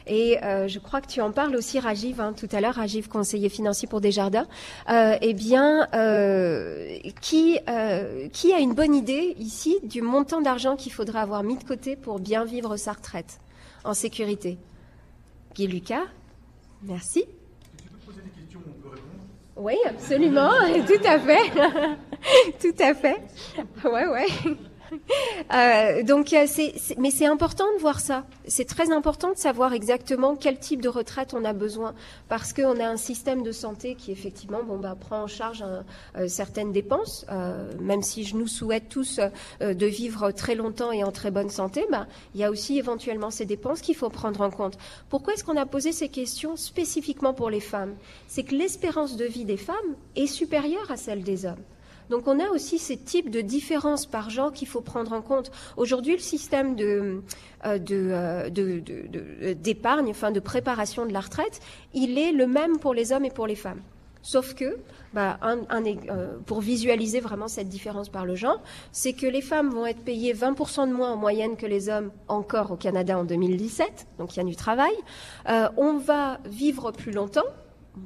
[SPEAKER 6] Et euh, je crois que tu en parles aussi, Rajiv, hein, tout à l'heure, Rajiv, conseiller financier pour Desjardins. Euh, eh bien, euh, qui, qui a une bonne idée ici du montant d'argent qu'il faudrait avoir mis de côté pour bien vivre sa retraite en sécurité? Guy Lucas, merci. Oui, absolument, tout à fait. tout à fait. Ouais, ouais. Euh, donc, euh, c'est, mais c'est important de voir ça. C'est très important de savoir exactement quel type de retraite on a besoin, parce qu'on a un système de santé qui effectivement, bah, prend en charge euh, certaines dépenses. même si je nous souhaite tous de vivre très longtemps et en très bonne santé, bah, il y a aussi éventuellement ces dépenses qu'il faut prendre en compte. Pourquoi est-ce qu'on a posé ces questions spécifiquement pour les femmes? C'est que l'espérance de vie des femmes est supérieure à celle des hommes. Donc on a aussi ces types de différences par genre qu'il faut prendre en compte. Aujourd'hui, le système euh, euh, d'épargne, enfin de préparation de la retraite, il est le même pour les hommes et pour les femmes. Sauf que, bah, euh, pour visualiser vraiment cette différence par le genre, c'est que les femmes vont être payées 20% de moins en moyenne que les hommes encore au Canada en 2017, donc il y a du travail. on va vivre plus longtemps,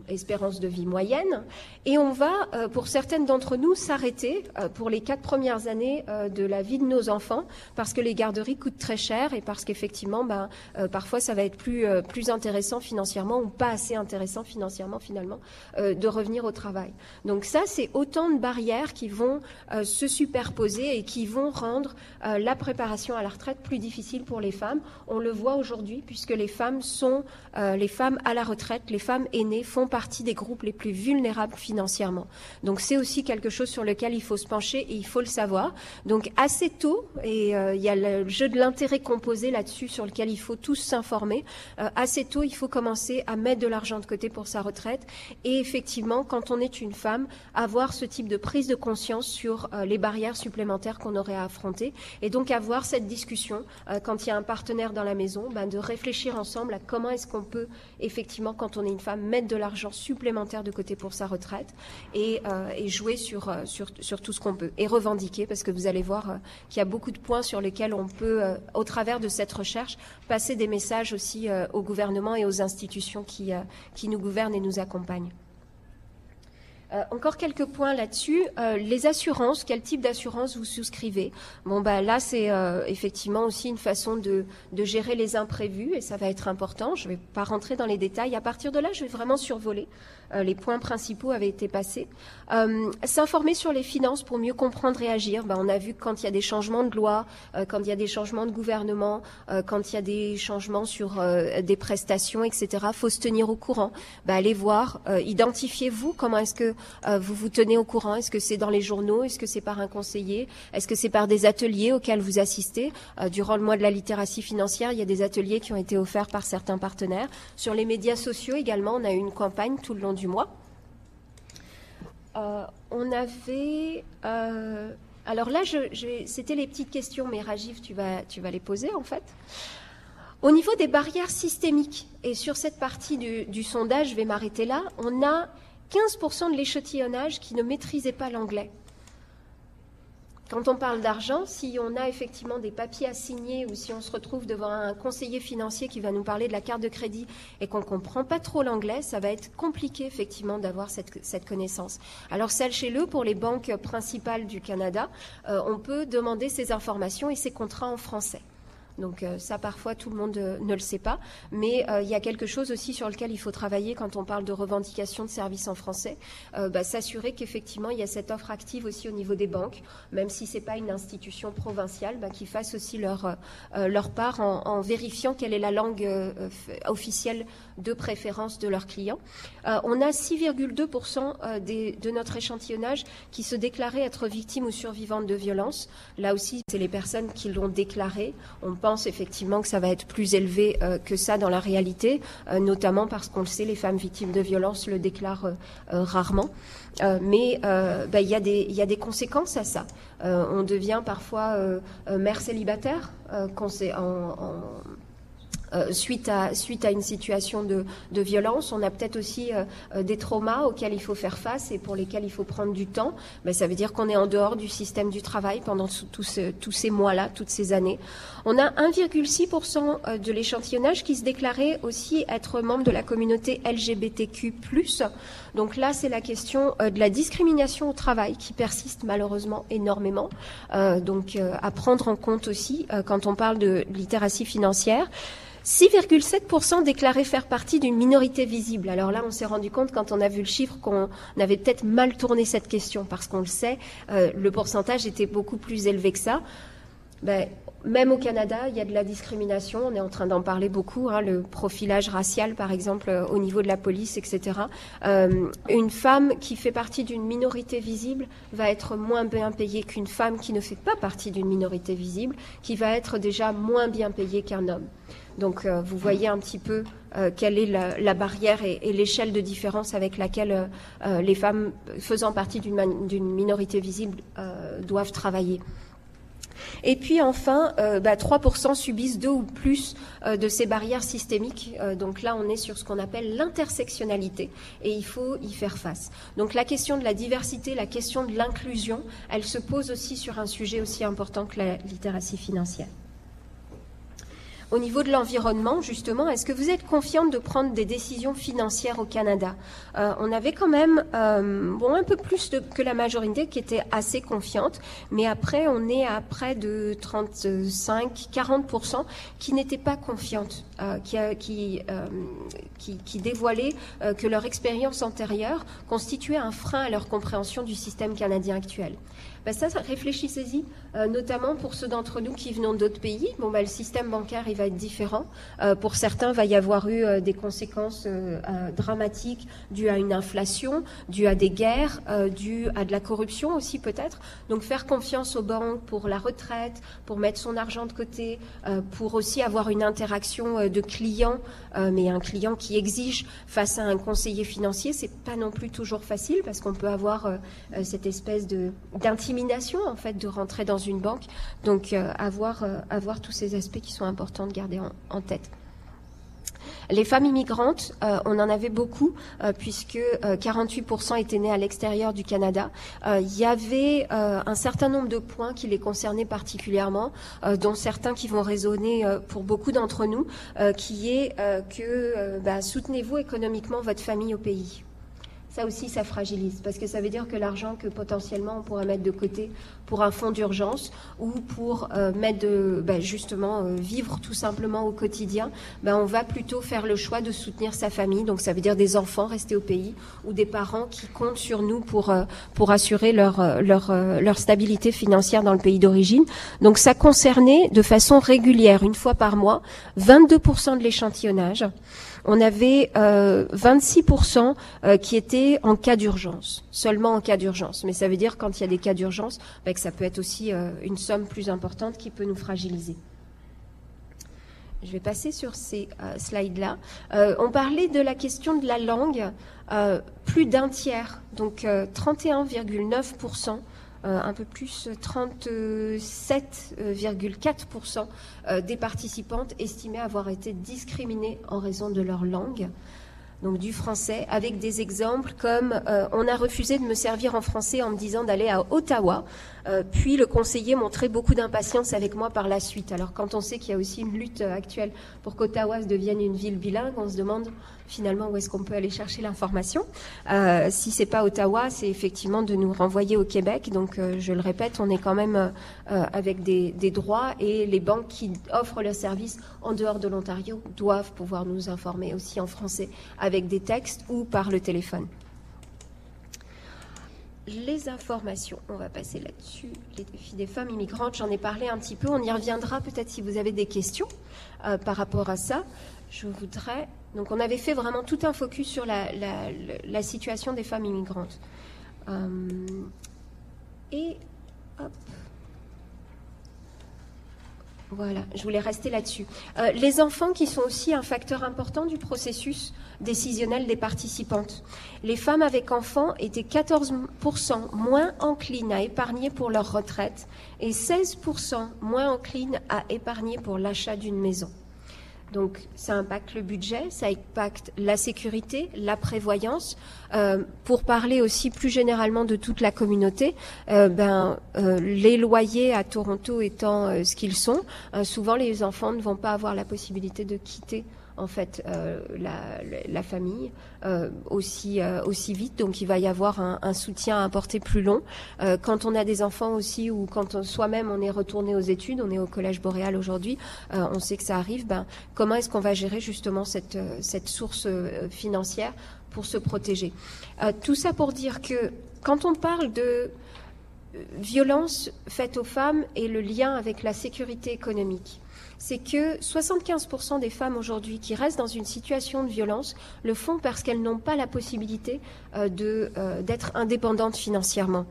[SPEAKER 6] espérance de vie moyenne, et on va, euh, pour certaines d'entre nous, s'arrêter euh, pour les quatre premières années euh, de la vie de nos enfants, parce que les garderies coûtent très cher et parce qu'effectivement, ben, parfois, ça va être plus, plus intéressant financièrement ou pas assez intéressant financièrement finalement de revenir au travail. Donc ça, c'est autant de barrières qui vont se superposer et qui vont rendre la préparation à la retraite plus difficile pour les femmes. On le voit aujourd'hui, puisque les femmes sont les femmes à la retraite, les femmes aînées font partie des groupes les plus vulnérables financièrement. Donc c'est aussi quelque chose sur lequel il faut se pencher et il faut le savoir. Donc assez tôt, et euh, il y a le jeu de l'intérêt composé là-dessus sur lequel il faut tous s'informer, euh, assez tôt il faut commencer à mettre de l'argent de côté pour sa retraite et effectivement quand on est une femme, avoir ce type de prise de conscience sur euh, les barrières supplémentaires qu'on aurait à affronter et donc avoir cette discussion quand il y a un partenaire dans la maison, ben, de réfléchir ensemble à comment est-ce qu'on peut effectivement quand on est une femme mettre de l'argent supplémentaire de côté pour sa retraite et, jouer sur, sur, tout ce qu'on peut et revendiquer parce que vous allez voir qu'il y a beaucoup de points sur lesquels on peut, au travers de cette recherche, passer des messages aussi au gouvernement et aux institutions qui nous gouvernent et nous accompagnent. Euh, encore quelques points là-dessus. Euh, les assurances, quel type d'assurance vous souscrivez? Bon, bah là, c'est euh, effectivement aussi une façon de, de, gérer les imprévus et ça va être important. Je ne vais pas rentrer dans les détails. À partir de là, je vais vraiment survoler. Les points principaux avaient été passés. S'informer sur les finances pour mieux comprendre et agir. Bah, on a vu que quand il y a des changements de loi, quand il y a des changements de gouvernement, quand il y a des changements sur des prestations, etc., faut se tenir au courant. Bah, allez voir, identifiez-vous comment est-ce que euh, vous vous tenez au courant? Est-ce que c'est dans les journaux? Est-ce que c'est par un conseiller? Est-ce que c'est par des ateliers auxquels vous assistez? Euh, Durant le mois de la littératie financière, il y a des ateliers qui ont été offerts par certains partenaires. Sur les médias sociaux également, on a eu une campagne tout le long du mois. Euh, on avait... alors là, c'était les petites questions, mais Rajiv, tu vas, les poser en fait. Au niveau des barrières systémiques, et sur cette partie du, du sondage, je vais m'arrêter là, on a 15% de l'échantillonnage qui ne maîtrisaient pas l'anglais. Quand on parle d'argent, si on a effectivement des papiers à signer ou si on se retrouve devant un conseiller financier qui va nous parler de la carte de crédit et qu'on ne comprend pas trop l'anglais, ça va être compliqué effectivement d'avoir cette, connaissance. Alors sachez-le, pour les banques principales du Canada, euh, on peut demander ces informations et ces contrats en français. Donc euh, ça, parfois, tout le monde euh, ne le sait pas. Mais euh, il y a quelque chose aussi sur lequel il faut travailler quand on parle de revendication de services en français. Bah, s'assurer qu'effectivement, il y a cette offre active aussi au niveau des banques, même si ce n'est pas une institution provinciale, bah, qu'ils fassent aussi leur, leur part en, vérifiant quelle est la langue officielle de préférence de leurs clients. on a 6,2% de notre échantillonnage qui se déclaraient être victimes ou survivantes de violences. Là aussi, c'est les personnes qui l'ont déclaré. On pense effectivement que ça va être plus élevé euh, que ça dans la réalité, euh, notamment parce qu'on le sait, les femmes victimes de violences le déclarent euh, rarement. mais bah, il y, a des conséquences à ça. on devient parfois mère célibataire en, en euh, suite, à, suite à une situation de, de violence. On a peut-être aussi euh, euh, des traumas auxquels il faut faire face et pour lesquels il faut prendre du temps. Mais ça veut dire qu'on est en dehors du système du travail pendant tous tous ces mois-là, toutes ces années. On a 1,6% de l'échantillonnage qui se déclarait aussi être membre de la communauté LGBTQ+. Donc là, c'est la question de la discrimination au travail qui persiste malheureusement énormément. donc à prendre en compte aussi quand on parle de littératie financière. 6,7% déclaraient faire partie d'une minorité visible. Alors là, on s'est rendu compte quand on a vu le chiffre qu'on avait peut-être mal tourné cette question parce qu'on le sait, euh, le pourcentage était beaucoup plus élevé que ça. Ben, même au Canada, il y a de la discrimination. On est en train d'en parler beaucoup. Hein, le profilage racial, par exemple, euh, au niveau de la police, etc. Euh, une femme qui fait partie d'une minorité visible va être moins bien payée qu'une femme qui ne fait pas partie d'une minorité visible, qui va être déjà moins bien payée qu'un homme. Donc euh, vous voyez un petit peu euh, quelle est la, barrière et, l'échelle de différence avec laquelle euh, les femmes faisant partie d'une minorité visible doivent travailler. Et puis enfin, 3% bah, subissent deux ou plus de ces barrières systémiques. donc là, on est sur ce qu'on appelle l'intersectionnalité et il faut y faire face. Donc la question de la diversité, la question de l'inclusion, elle se pose aussi sur un sujet aussi important que la littératie financière. Au niveau de l'environnement, justement, est-ce que vous êtes confiante de prendre des décisions financières au Canada? Euh, On avait quand même euh, bon, un peu plus que la majorité qui était assez confiante, mais après, on est à près de 35-40% qui n'étaient pas confiantes, euh, qui, qui, qui, qui, dévoilaient que leur expérience antérieure constituait un frein à leur compréhension du système canadien actuel. Ben ça, réfléchissez-y, euh, notamment pour ceux d'entre nous qui venons d'autres pays. Bon, ben, le système bancaire, il va être différent. Euh, pour certains, il va y avoir eu euh, des conséquences dramatiques dues à une inflation, dues à des guerres, dues à de la corruption aussi peut-être. Donc faire confiance aux banques pour la retraite, pour mettre son argent de côté, pour aussi avoir une interaction de client, mais un client qui exige face à un conseiller financier, c'est pas non plus toujours facile parce qu'on peut avoir cette espèce de d'intimité en fait de rentrer dans une banque. Donc euh, avoir, euh, avoir tous ces aspects qui sont importants de garder en, tête. Les femmes immigrantes, euh, on en avait beaucoup, puisque 48% étaient nées à l'extérieur du Canada. Il y avait un certain nombre de points qui les concernaient particulièrement, dont certains qui vont résonner pour beaucoup d'entre nous, qui est que bah, soutenez-vous économiquement votre famille au pays ça aussi, ça fragilise, parce que ça veut dire que l'argent que potentiellement on pourrait mettre de côté pour un fonds d'urgence ou pour euh, mettre de, ben, justement euh, vivre tout simplement au quotidien, ben, on va plutôt faire le choix de soutenir sa famille. Donc ça veut dire des enfants restés au pays ou des parents qui comptent sur nous pour euh, pour assurer leur leur leur stabilité financière dans le pays d'origine. Donc ça concernait de façon régulière, une fois par mois, 22% de l'échantillonnage on avait 26% euh, euh, qui étaient en cas d'urgence, seulement en cas d'urgence. Mais ça veut dire quand il y a des cas d'urgence, bah, que ça peut être aussi euh, une somme plus importante qui peut nous fragiliser. Je vais passer sur ces slides-là. on parlait de la question de la langue. plus d'un tiers, donc 31,9% euh, un peu plus, 37,4% euh, des participantes estimaient avoir été discriminées en raison de leur langue donc du français, avec des exemples comme euh, on a refusé de me servir en français en me disant d'aller à Ottawa, puis le conseiller montrait beaucoup d'impatience avec moi par la suite. Alors quand on sait qu'il y a aussi une lutte actuelle pour qu'Ottawa devienne une ville bilingue, on se demande finalement où est-ce qu'on peut aller chercher l'information. Euh, si c'est pas Ottawa, c'est effectivement de nous renvoyer au Québec. Donc euh, je le répète, on est quand même euh, avec des, droits et les banques qui offrent leurs services en dehors de l'Ontario doivent pouvoir nous informer aussi en français avec des textes ou par le téléphone les informations, on va passer là-dessus, les défis des femmes immigrantes, j'en ai parlé un petit peu, on y reviendra peut-être si vous avez des questions par rapport à ça. Je voudrais donc on avait fait vraiment tout un focus sur la, situation des femmes immigrantes. Euh, et hop. Voilà, je voulais rester là-dessus. Euh, les enfants qui sont aussi un facteur important du processus décisionnel des participantes. Les femmes avec enfants étaient 14% moins enclines à épargner pour leur retraite et 16% moins enclines à épargner pour l'achat d'une maison. Donc ça impacte le budget, ça impacte la sécurité, la prévoyance. Euh, pour parler aussi plus généralement de toute la communauté, euh, ben, euh, les loyers à Toronto étant ce qu'ils sont, souvent les enfants ne vont pas avoir la possibilité de quitter en fait euh, la, famille euh, aussi euh, aussi vite. Donc il va y avoir un, soutien à apporter plus long. quand on a des enfants aussi ou quand soi-même on est retourné aux études, on est au collège boréal aujourd'hui, on sait que ça arrive. Ben comment est-ce qu'on va gérer justement cette cette source financière pour se protéger? Tout ça pour dire que quand on parle de violence faite aux femmes et le lien avec la sécurité économique c'est que 75% des femmes aujourd'hui qui restent dans une situation de violence le font parce qu'elles n'ont pas la possibilité euh, euh, d'être indépendantes financièrement.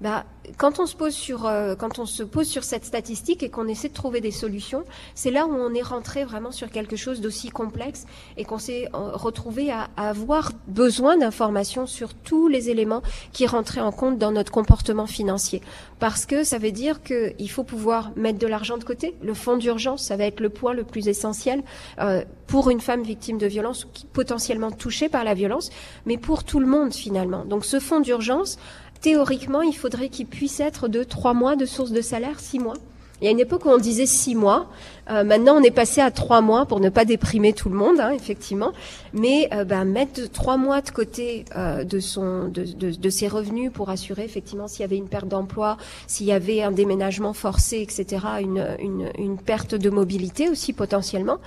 [SPEAKER 6] Bah, quand on se pose sur euh, quand on se pose sur cette statistique et qu'on essaie de trouver des solutions, c'est là où on est rentré vraiment sur quelque chose d'aussi complexe et qu'on s'est euh, retrouvé à, avoir besoin d'informations sur tous les éléments qui rentraient en compte dans notre comportement financier. Parce que ça veut dire qu'il faut pouvoir mettre de l'argent de côté. Le fonds d'urgence, ça va être le point le plus essentiel euh, pour une femme victime de violence potentiellement touchée par la violence, mais pour tout le monde finalement. Donc ce fonds d'urgence, théoriquement, il faudrait qu'il puisse être de trois mois de source de salaire, six mois. Il y a une époque où on disait six mois. Euh, maintenant, on est passé à trois mois pour ne pas déprimer tout le monde, hein, effectivement. Mais euh, ben, mettre trois mois de côté euh, de, son, de, de, ses revenus pour assurer, effectivement, s'il y avait une perte d'emploi, s'il y avait un déménagement forcé, etc., une, une perte de mobilité aussi potentiellement,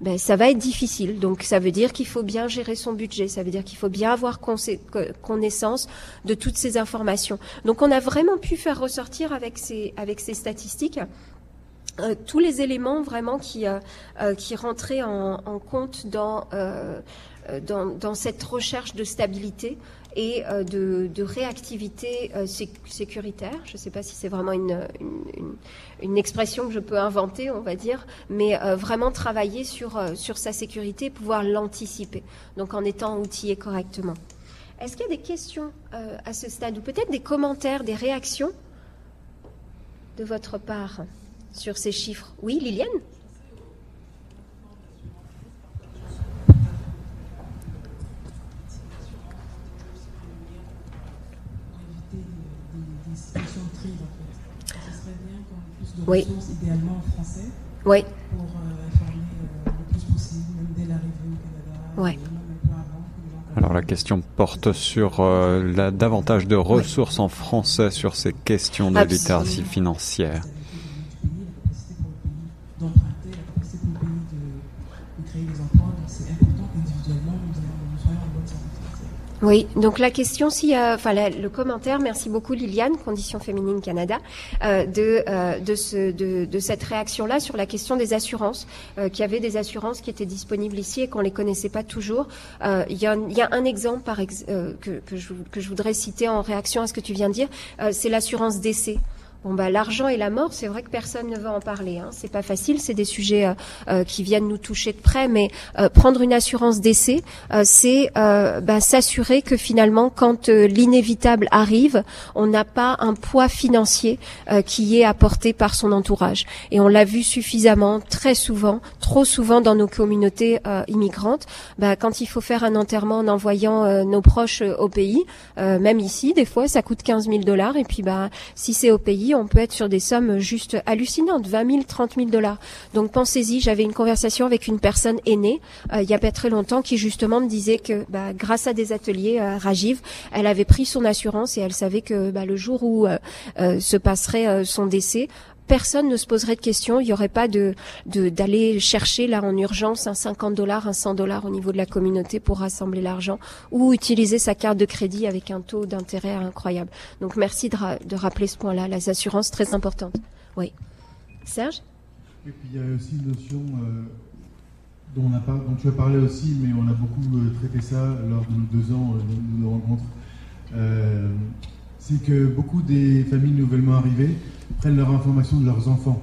[SPEAKER 6] ben, ça va être difficile. Donc ça veut dire qu'il faut bien gérer son budget, ça veut dire qu'il faut bien avoir connaissance de toutes ces informations. Donc on a vraiment pu faire ressortir avec ces, avec ces statistiques euh, tous les éléments vraiment qui, euh, euh, qui rentraient en, en compte dans, dans, dans, cette recherche de stabilité et de, de, réactivité sécuritaire. Je ne sais pas si c'est vraiment une, expression que je peux inventer, on va dire, mais vraiment travailler sur, sa sécurité pouvoir l'anticiper, donc en étant outillé correctement. Est-ce qu'il y a des questions à ce stade ou peut-être des commentaires, des réactions de votre part sur ces chiffres? Oui, Liliane?
[SPEAKER 8] De
[SPEAKER 6] Oui.
[SPEAKER 8] ressources, idéalement en français,
[SPEAKER 6] Oui,
[SPEAKER 8] pour euh, informer euh, le plus possible, même dès l'arrivée au Canada,
[SPEAKER 1] Alors la question porte sur euh, la, davantage de ressources en français sur ces questions de
[SPEAKER 6] Absolument.
[SPEAKER 1] littératie financière.
[SPEAKER 6] Oui, donc la question, si, euh, enfin le commentaire, merci beaucoup Liliane, Conditions Féminines Canada, euh, de euh, de, ce, de de cette réaction-là sur la question des assurances, euh, qu'il y avait des assurances qui étaient disponibles ici et qu'on les connaissait pas toujours. Il y, a, un- exemple que je, que je voudrais citer en réaction à ce que tu viens de dire, c'est l'assurance décès. Bon bah l'argent et la mort, c'est vrai que personne ne veut en parler. Hein. C'est pas facile, c'est des sujets euh, euh, qui viennent nous toucher de près, mais euh, prendre une assurance euh, c'est bah, s'assurer que finalement, quand l'inévitable arrive, on n'a pas un poids financier qui est apporté par son entourage. Et on l'a vu suffisamment, très souvent, trop souvent dans nos communautés immigrantes. Bah, quand il faut faire un enterrement en envoyant nos proches au pays, même ici, des fois, ça coûte 15 000 dollars. Et puis, bah, si c'est au pays, on peut être sur des sommes juste hallucinantes, 20 000, 30 000 dollars. Donc pensez-y, j'avais une conversation avec une personne aînée euh, il y a pas très longtemps qui justement me disait que bah, grâce à des ateliers euh, Rajiv, elle avait pris son assurance et elle savait que bah, le jour où euh, se passerait son décès, personne ne se poserait de questions. Il n'y aurait pas de d'aller chercher là en urgence un 50 dollars, un 100 dollars au niveau de la communauté pour rassembler l'argent ou utiliser sa carte de crédit avec un taux d'intérêt incroyable. Donc merci de, ra- de rappeler ce point-là, les assurances très importantes. Oui. Serge?
[SPEAKER 7] Et puis il y a aussi une notion euh, dont, on a dont tu as parlé aussi, mais on a beaucoup euh, traité ça lors de nos deux ans euh, de nos rencontres. C'est que beaucoup des familles nouvellement arrivées prennent leur information de leurs enfants,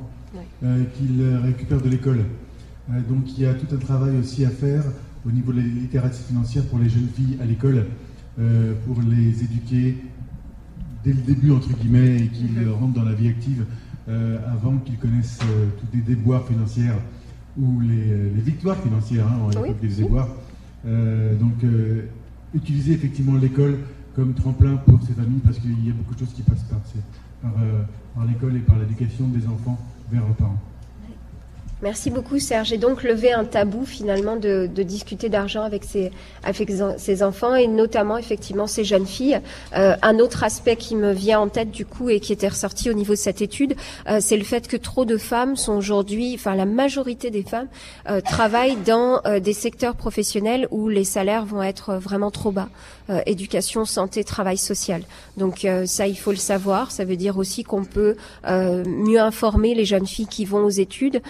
[SPEAKER 7] euh, qu'ils récupèrent de l'école. Euh, donc il y a tout un travail aussi à faire au niveau de la littératie financière pour les jeunes filles à l'école, euh, pour les éduquer dès le début, entre guillemets, et qu'ils
[SPEAKER 6] Mhm.
[SPEAKER 7] rentrent dans la vie active avant qu'ils connaissent tous les déboires financières ou les, les victoires financières, hein,
[SPEAKER 6] Oui,
[SPEAKER 7] des déboires. Donc, utiliser effectivement l'école comme tremplin pour ces familles parce qu'il y a beaucoup de choses qui passent par, ces- par, euh, l'école et par l'éducation des enfants vers leurs parents.
[SPEAKER 6] Merci beaucoup Serge. Et donc lever un tabou finalement de, discuter d'argent avec ses, enfants et notamment effectivement ces jeunes filles. Euh, un autre aspect qui me vient en tête du coup et qui était ressorti au niveau de cette étude, euh, c'est le fait que trop de femmes sont aujourd'hui, enfin la majorité des femmes euh, travaillent dans euh, des secteurs professionnels où les salaires vont être vraiment trop bas. Éducation, santé, travail social. Donc ça, il faut le savoir. Ça veut dire aussi qu'on peut mieux informer les jeunes filles qui vont aux études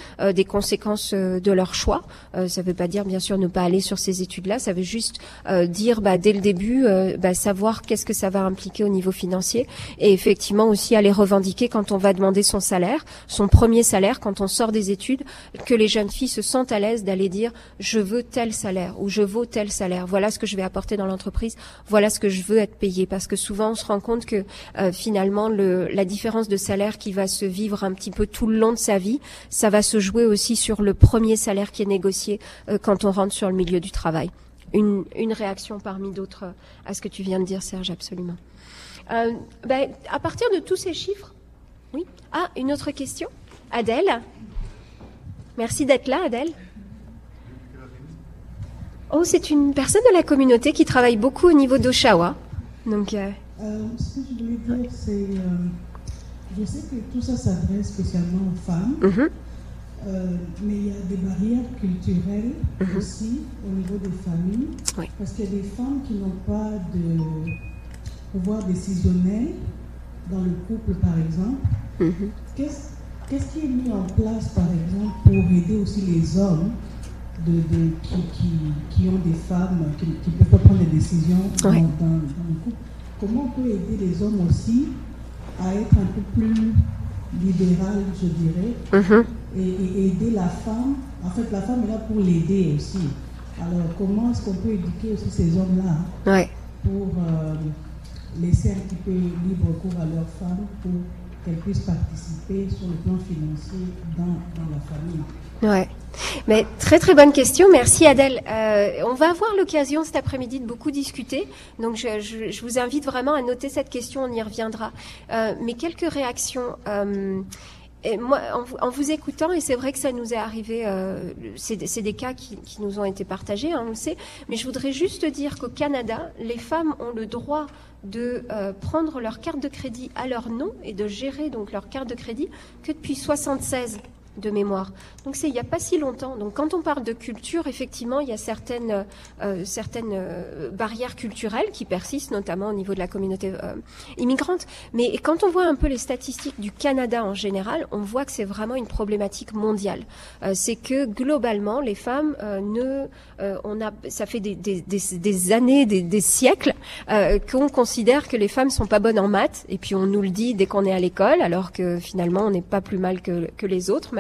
[SPEAKER 6] des conséquences euh, de leur choix. Euh, ça ne veut pas dire, bien sûr, ne pas aller sur ces études-là. Ça veut juste euh, dire, bah, dès le début, euh, bah, savoir qu'est-ce que ça va impliquer au niveau financier et effectivement aussi aller revendiquer quand on va demander son salaire, son premier salaire, quand on sort des études, que les jeunes filles se sentent à l'aise d'aller dire, je veux tel salaire ou je vaux tel salaire. Voilà ce que je vais apporter dans l'entreprise. Voilà ce que je veux être payé. Parce que souvent, on se rend compte que euh, finalement, le, la différence de salaire qui va se vivre un petit peu tout le long de sa vie, ça va se jouer aussi sur le premier salaire qui est négocié euh, quand on rentre sur le milieu du travail. Une, une réaction parmi d'autres euh, à ce que tu viens de dire, Serge, absolument. Euh, ben, à partir de tous ces chiffres, oui. Ah, une autre question, Adèle? Merci d'être là, Adèle. Oh, c'est une personne de la communauté qui travaille beaucoup au niveau d'Oshawa. Donc, euh,
[SPEAKER 8] Euh, ce que je voulais dire, c'est. je sais que tout ça s'adresse spécialement aux femmes,
[SPEAKER 6] mhm,
[SPEAKER 8] euh, mais il y a des barrières culturelles
[SPEAKER 6] Mhm.
[SPEAKER 8] aussi au niveau des familles.
[SPEAKER 6] Oui.
[SPEAKER 8] Parce qu'il y a des femmes qui n'ont pas de pouvoir décisionnel dans le couple, par exemple.
[SPEAKER 6] mhm.
[SPEAKER 8] Qu'est-ce qu'est-ce qui est mis en place, par exemple, pour aider aussi les hommes de, de- qui, qui, qui ont des femmes qui ne peuvent pas prendre des décisions dans,
[SPEAKER 6] Ouais.
[SPEAKER 8] dans- dans le couple? Comment on peut aider les hommes aussi à être un peu plus libéral, je dirais,
[SPEAKER 6] Mhm.
[SPEAKER 8] Et, et aider la femme En fait, la femme est là pour l'aider aussi. Alors, comment est-ce qu'on peut éduquer aussi ces hommes-là
[SPEAKER 6] Ouais.
[SPEAKER 8] pour euh, laisser un petit peu libre cours à leurs femmes pour qu'elles puissent participer sur le plan financier dans, dans la famille?
[SPEAKER 6] Ouais. Mais très très bonne question, merci Adèle. Euh, on va avoir l'occasion cet après-midi de beaucoup discuter, donc je, je- je vous invite vraiment à noter cette question, on y reviendra. Euh, mais quelques réactions. Et moi, en, vous écoutant, et c'est vrai que ça nous est arrivé, euh, c'est des cas qui, qui, nous ont été partagés, hein, on le sait, mais je voudrais juste dire qu'au Canada, les femmes ont le droit de euh, prendre leur carte de crédit à leur nom et de gérer donc leur carte de crédit que depuis 76 de mémoire. Donc c'est il n'y a pas si longtemps. Donc quand on parle de culture, effectivement, il y a certaines, euh, certaines euh, barrières culturelles qui persistent, notamment au niveau de la communauté euh, immigrante. Mais quand on voit un peu les statistiques du Canada en général, on voit que c'est vraiment une problématique mondiale. c'est que globalement, les femmes ne, on a, ça fait des, années, des, siècles qu'on considère que les femmes sont pas bonnes en maths, et puis on nous le dit dès qu'on est à l'école, alors que finalement on n'est pas plus mal que, les autres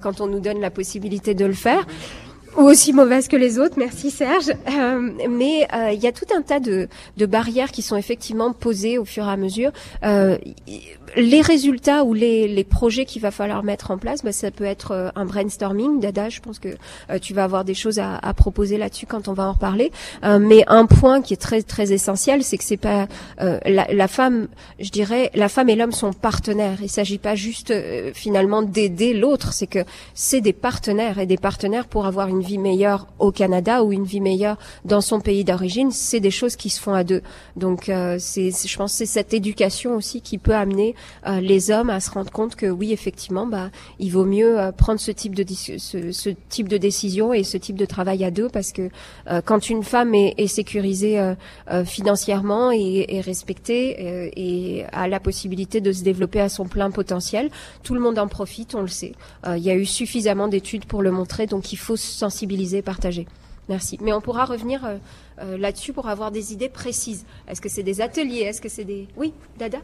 [SPEAKER 6] quand on nous donne la possibilité de le faire ou aussi mauvaise que les autres, merci Serge. Euh, mais euh, il y a tout un tas de, de, barrières qui sont effectivement posées au fur et à mesure. Euh, les résultats ou les, les projets qu'il va falloir mettre en place, bah, ça peut être euh, un brainstorming. Dada, je pense que euh, tu vas avoir des choses à, à proposer là-dessus quand on va en reparler. Euh, mais un point qui est très très essentiel, c'est que c'est pas la, la, femme, je dirais, la femme et l'homme sont partenaires. Il s'agit pas juste finalement d'aider l'autre, c'est que c'est des partenaires et des partenaires pour avoir une vie meilleure au Canada ou une vie meilleure dans son pays d'origine. C'est des choses qui se font à deux. Donc c'est, je pense, c'est cette éducation aussi qui peut amener euh, les hommes à se rendre compte que oui, effectivement, bah, il vaut mieux euh, prendre ce type de ce, type de décision et ce type de travail à deux parce que euh, quand une femme est, sécurisée financièrement et, respectée et a la possibilité de se développer à son plein potentiel, tout le monde en profite, on le sait. il y a eu suffisamment d'études pour le montrer, donc il faut sensibiliser, partager. Merci. Mais on pourra revenir là-dessus pour avoir des idées précises. Est-ce que c'est des ateliers? Est-ce que c'est des... Oui, Dada?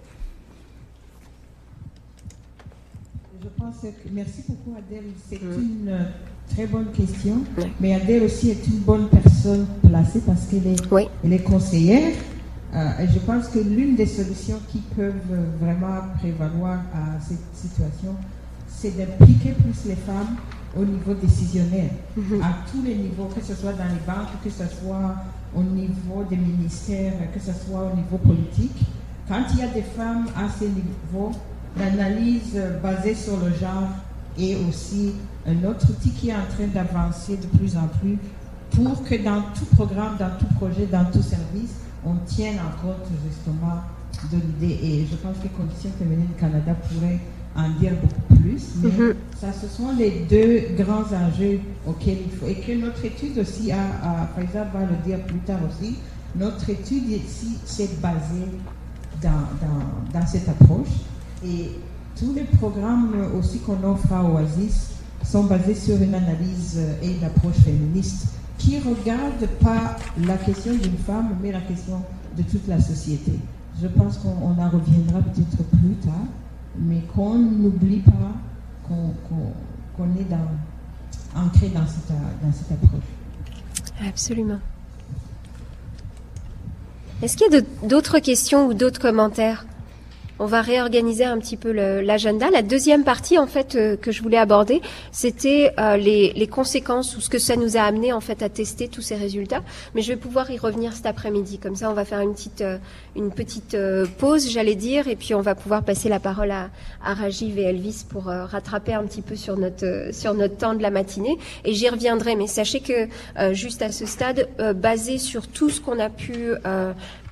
[SPEAKER 4] Je pense que merci beaucoup Adèle. C'est mm. une euh, très bonne question. Mais Adèle aussi est une bonne personne placée parce qu'elle est, elle est conseillère. Euh, et je pense que l'une des solutions qui peuvent vraiment prévaloir à cette situation, c'est d'impliquer plus les femmes au niveau décisionnaire, mm-hmm. à tous les niveaux, que ce soit dans les banques, que ce soit au niveau des ministères, que ce soit au niveau politique. Quand il y a des femmes à ces niveaux, l'analyse basée sur le genre est aussi un autre outil qui est en train d'avancer de plus en plus pour que dans tout programme, dans tout projet, dans tout service, on tienne en compte justement de l'idée. Et je pense que Conditions féminines Canada pourrait en dire beaucoup plus. Mais mhm. ça, ce sont les deux grands enjeux auxquels il faut. Et que notre étude aussi, a, a exemple, va le dire plus tard aussi, notre étude ici s'est basée dans, dans, dans cette approche. Et tous les programmes aussi qu'on offre à Oasis sont basés sur une analyse et une approche féministe qui ne regarde pas la question d'une femme, mais la question de toute la société. Je pense qu'on en reviendra peut-être plus tard, mais qu'on n'oublie pas qu'on est ancré dans cette approche.
[SPEAKER 6] Absolument. Est-ce qu'il y a d'autres questions ou d'autres commentaires? On va réorganiser un petit peu l'agenda. La deuxième partie, en fait, euh, que je voulais aborder, c'était euh, les, conséquences ou ce que ça nous a amené en fait à tester tous ces résultats. Mais je vais pouvoir y revenir cet après-midi. Comme ça, on va faire une petite euh, une petite pause, j'allais dire, et puis on va pouvoir passer la parole à, à Rajiv et Elvis pour rattraper un petit peu sur notre sur notre temps de la matinée. Et j'y reviendrai. Mais sachez que juste à ce stade, basé sur tout ce qu'on a pu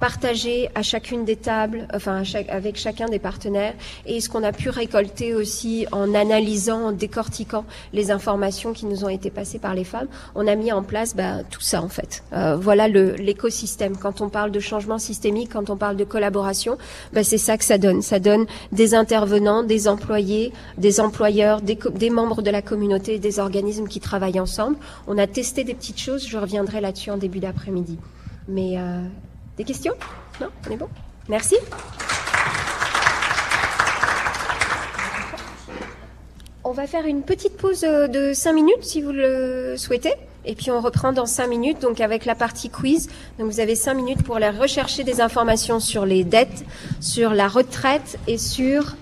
[SPEAKER 6] partager à chacune des tables, enfin avec chacun des partenaires, et ce qu'on a pu récolter aussi en analysant, en décortiquant les informations qui nous ont été passées par les femmes, on a mis en place bah, tout ça en fait. Euh, voilà l'écosystème. Quand on parle de changement systémique, quand on parle de collaboration, bah, c'est ça que ça donne. Ça donne des intervenants, des employés, des employeurs, des, des membres de la communauté, des organismes qui travaillent ensemble. On a testé des petites choses. Je reviendrai là-dessus en début d'après-midi. Mais euh, des questions? Non? On est bon? Merci. On va faire une petite pause euh, de 5 minutes si vous le souhaitez. Et puis on reprend dans 5 minutes, donc avec la partie quiz. Donc vous avez 5 minutes pour aller rechercher des informations sur les dettes, sur la retraite et sur,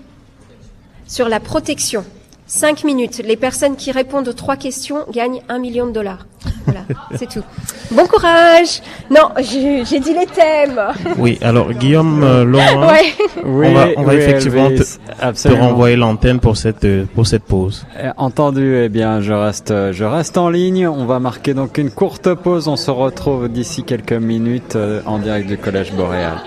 [SPEAKER 6] sur la protection. 5 minutes. Les personnes qui répondent aux trois questions gagnent 1 million de dollars. Voilà, c'est tout. Bon courage. Non, j'ai dit les thèmes.
[SPEAKER 3] Oui, alors Guillaume euh, Laurent, on va, on va effectivement te, renvoyer l'antenne pour cette pour cette pause.
[SPEAKER 1] Eh, entendu. Eh bien, je reste je reste en ligne. On va marquer donc une courte pause. On se retrouve d'ici quelques minutes euh, en direct du Collège Boréal.